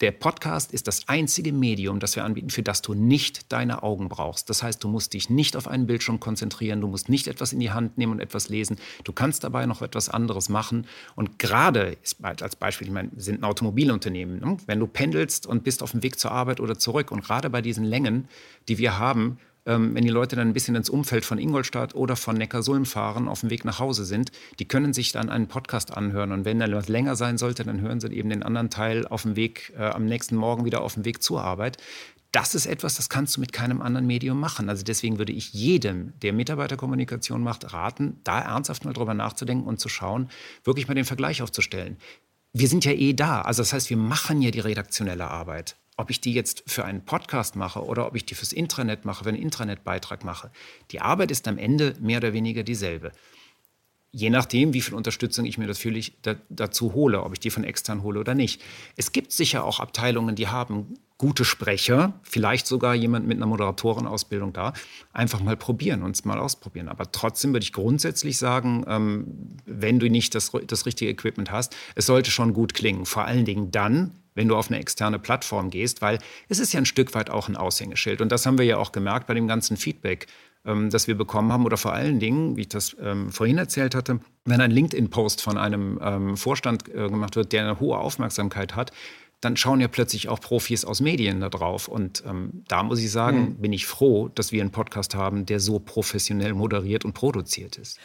der Podcast ist das einzige Medium, das wir anbieten, für das du nicht deine Augen brauchst. Das heißt, du musst dich nicht auf einen Bildschirm konzentrieren, du musst nicht etwas in die Hand nehmen und etwas lesen. Du kannst dabei noch etwas anderes machen. Und gerade als Beispiel, ich meine, sind ein Automobilunternehmen. Ne? Wenn du pendelst und bist auf dem Weg zur Arbeit oder zurück und gerade bei diesen Längen, die wir haben, ähm, wenn die Leute dann ein bisschen ins Umfeld von Ingolstadt oder von Neckarsulm fahren, auf dem Weg nach Hause sind, die können sich dann einen Podcast anhören. Und wenn er was länger sein sollte, dann hören sie eben den anderen Teil auf dem Weg, äh, am nächsten Morgen wieder auf dem Weg zur Arbeit. Das ist etwas, das kannst du mit keinem anderen Medium machen. Also deswegen würde ich jedem, der Mitarbeiterkommunikation macht, raten, da ernsthaft mal drüber nachzudenken und zu schauen, wirklich mal den Vergleich aufzustellen. Wir sind ja eh da. Also das heißt, wir machen ja die redaktionelle Arbeit ob ich die jetzt für einen Podcast mache oder ob ich die fürs Intranet mache, für einen Intranetbeitrag mache, die Arbeit ist am Ende mehr oder weniger dieselbe. Je nachdem, wie viel Unterstützung ich mir natürlich dazu hole, ob ich die von extern hole oder nicht. Es gibt sicher auch Abteilungen, die haben gute Sprecher, vielleicht sogar jemand mit einer Moderatorenausbildung da. Einfach mal probieren und es mal ausprobieren. Aber trotzdem würde ich grundsätzlich sagen, ähm, wenn du nicht das, das richtige Equipment hast, es sollte schon gut klingen. Vor allen Dingen dann, wenn du auf eine externe Plattform gehst, weil es ist ja ein Stück weit auch ein Aushängeschild. Und das haben wir ja auch gemerkt bei dem ganzen Feedback, ähm, das wir bekommen haben. Oder vor allen Dingen, wie ich das ähm, vorhin erzählt hatte, wenn ein LinkedIn-Post von einem ähm, Vorstand äh, gemacht wird, der eine hohe Aufmerksamkeit hat, dann schauen ja plötzlich auch Profis aus Medien da drauf. Und ähm, da muss ich sagen, hm. bin ich froh, dass wir einen Podcast haben, der so professionell moderiert und produziert ist.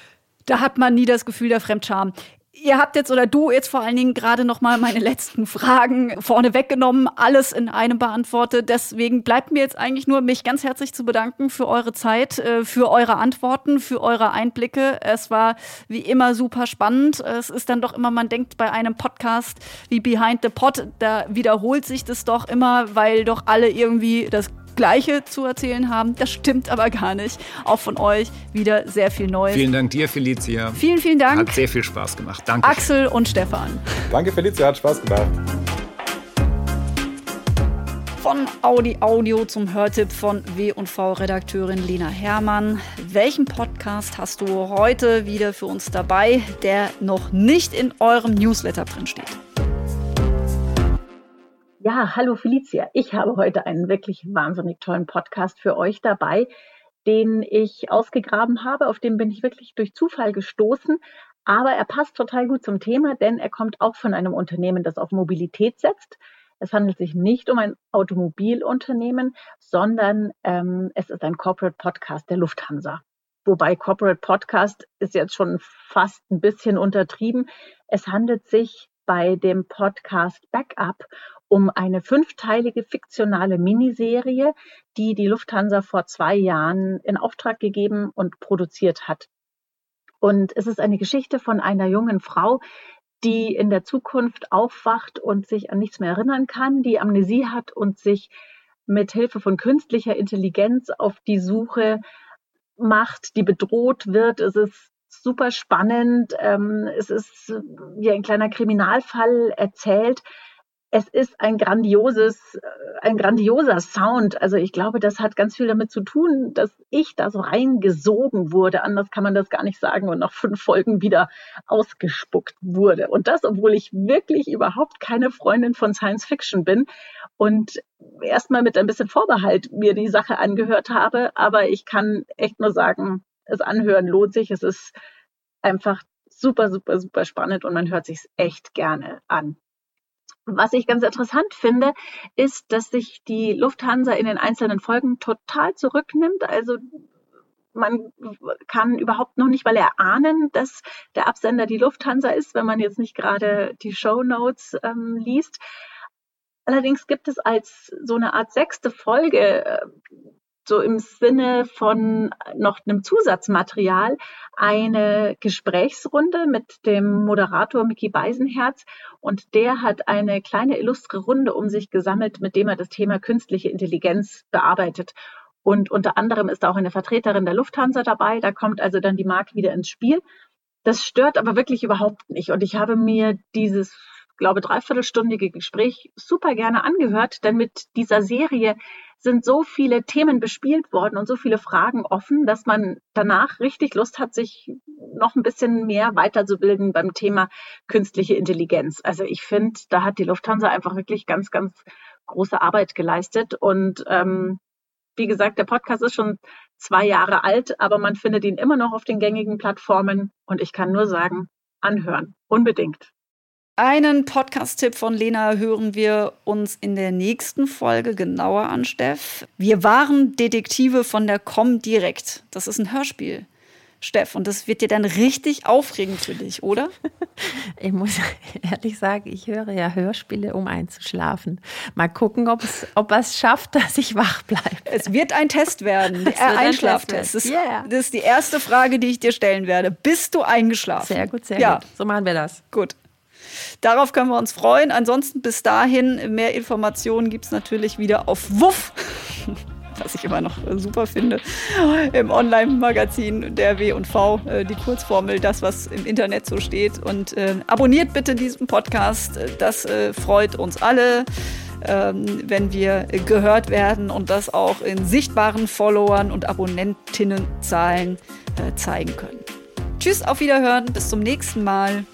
Da hat man nie das Gefühl der Fremdscham. Ihr habt jetzt oder du jetzt vor allen Dingen gerade noch mal meine letzten Fragen vorne weggenommen, alles in einem beantwortet. Deswegen bleibt mir jetzt eigentlich nur, mich ganz herzlich zu bedanken für eure Zeit, äh, für eure Antworten, für eure Einblicke. Es war wie immer super spannend. Es ist dann doch immer, man denkt bei einem Podcast wie Behind the Pod, da wiederholt sich das doch immer, weil doch alle irgendwie das Gleiche zu erzählen haben. Das stimmt aber gar nicht. Auch von euch wieder sehr viel Neues. Vielen Dank dir, Felicia. Vielen, vielen Dank. Hat sehr viel Spaß gemacht. Danke. Axel und Stefan. Danke, Felicia. Hat Spaß gemacht. Von Audi Audio zum Hörtipp von W&V-Redakteurin Lena Herrmann. Welchen Podcast hast du heute wieder für uns dabei, der noch nicht in eurem Newsletter drin steht? Ja, hallo Felicia. Ich habe heute einen wirklich wahnsinnig tollen Podcast für euch dabei, den ich ausgegraben habe. Auf den bin ich wirklich durch Zufall gestoßen. Aber er passt total gut zum Thema, denn er kommt auch von einem Unternehmen, das auf Mobilität setzt. Es handelt sich nicht um ein Automobilunternehmen, sondern ähm, es ist ein Corporate Podcast der Lufthansa. Wobei Corporate Podcast ist jetzt schon fast ein bisschen untertrieben. Es handelt sich bei dem Podcast Backup um eine fünfteilige fiktionale Miniserie, die die Lufthansa vor zwei Jahren in Auftrag gegeben und produziert hat. Und es ist eine Geschichte von einer jungen Frau, die in der Zukunft aufwacht und sich an nichts mehr erinnern kann, die Amnesie hat und sich mit Hilfe von künstlicher Intelligenz auf die Suche macht, die bedroht wird. Es ist super spannend. Ähm, es ist wie ein kleiner Kriminalfall erzählt es ist ein grandioses, äh, ein grandioser Sound. Also ich glaube, das hat ganz viel damit zu tun, dass ich da so reingesogen wurde. Anders kann man das gar nicht sagen und nach fünf Folgen wieder ausgespuckt wurde. Und das, obwohl ich wirklich überhaupt keine Freundin von Science Fiction bin und erstmal mit ein bisschen Vorbehalt mir die Sache angehört habe. Aber ich kann echt nur sagen, es anhören lohnt sich. Es ist einfach super, super, super spannend und man hört sich echt gerne an. Was ich ganz interessant finde, ist, dass sich die Lufthansa in den einzelnen Folgen total zurücknimmt. Also man kann überhaupt noch nicht mal erahnen, dass der Absender die Lufthansa ist, wenn man jetzt nicht gerade die Show Notes ähm, liest. Allerdings gibt es als so eine Art sechste Folge äh, so im Sinne von noch einem Zusatzmaterial eine Gesprächsrunde mit dem Moderator Mickey Beisenherz und der hat eine kleine illustre Runde um sich gesammelt, mit dem er das Thema künstliche Intelligenz bearbeitet. Und unter anderem ist auch eine Vertreterin der Lufthansa dabei. Da kommt also dann die Marke wieder ins Spiel. Das stört aber wirklich überhaupt nicht. Und ich habe mir dieses glaube, dreiviertelstündige Gespräch super gerne angehört, denn mit dieser Serie sind so viele Themen bespielt worden und so viele Fragen offen, dass man danach richtig Lust hat, sich noch ein bisschen mehr weiterzubilden beim Thema künstliche Intelligenz. Also ich finde, da hat die Lufthansa einfach wirklich ganz, ganz große Arbeit geleistet. Und ähm, wie gesagt, der Podcast ist schon zwei Jahre alt, aber man findet ihn immer noch auf den gängigen Plattformen. Und ich kann nur sagen, anhören. Unbedingt. Einen Podcast-Tipp von Lena hören wir uns in der nächsten Folge genauer an, Steff. Wir waren Detektive von der Comdirect. Das ist ein Hörspiel. Steff, und das wird dir dann richtig aufregend für dich, oder? Ich muss ehrlich sagen, ich höre ja Hörspiele, um einzuschlafen. Mal gucken, ob es, ob es schafft, dass ich wach bleibe. Es wird ein Test werden, der Einschlaftest. Das, yeah. das ist die erste Frage, die ich dir stellen werde. Bist du eingeschlafen? Sehr gut, sehr ja. gut. So machen wir das. Gut. Darauf können wir uns freuen. Ansonsten bis dahin, mehr Informationen gibt es natürlich wieder auf Wuff. was ich immer noch super finde, im Online-Magazin der W&V, äh, die Kurzformel, das, was im Internet so steht. Und äh, abonniert bitte diesen Podcast, das äh, freut uns alle, ähm, wenn wir gehört werden und das auch in sichtbaren Followern und Abonnentinnenzahlen äh, zeigen können. Tschüss, auf Wiederhören, bis zum nächsten Mal.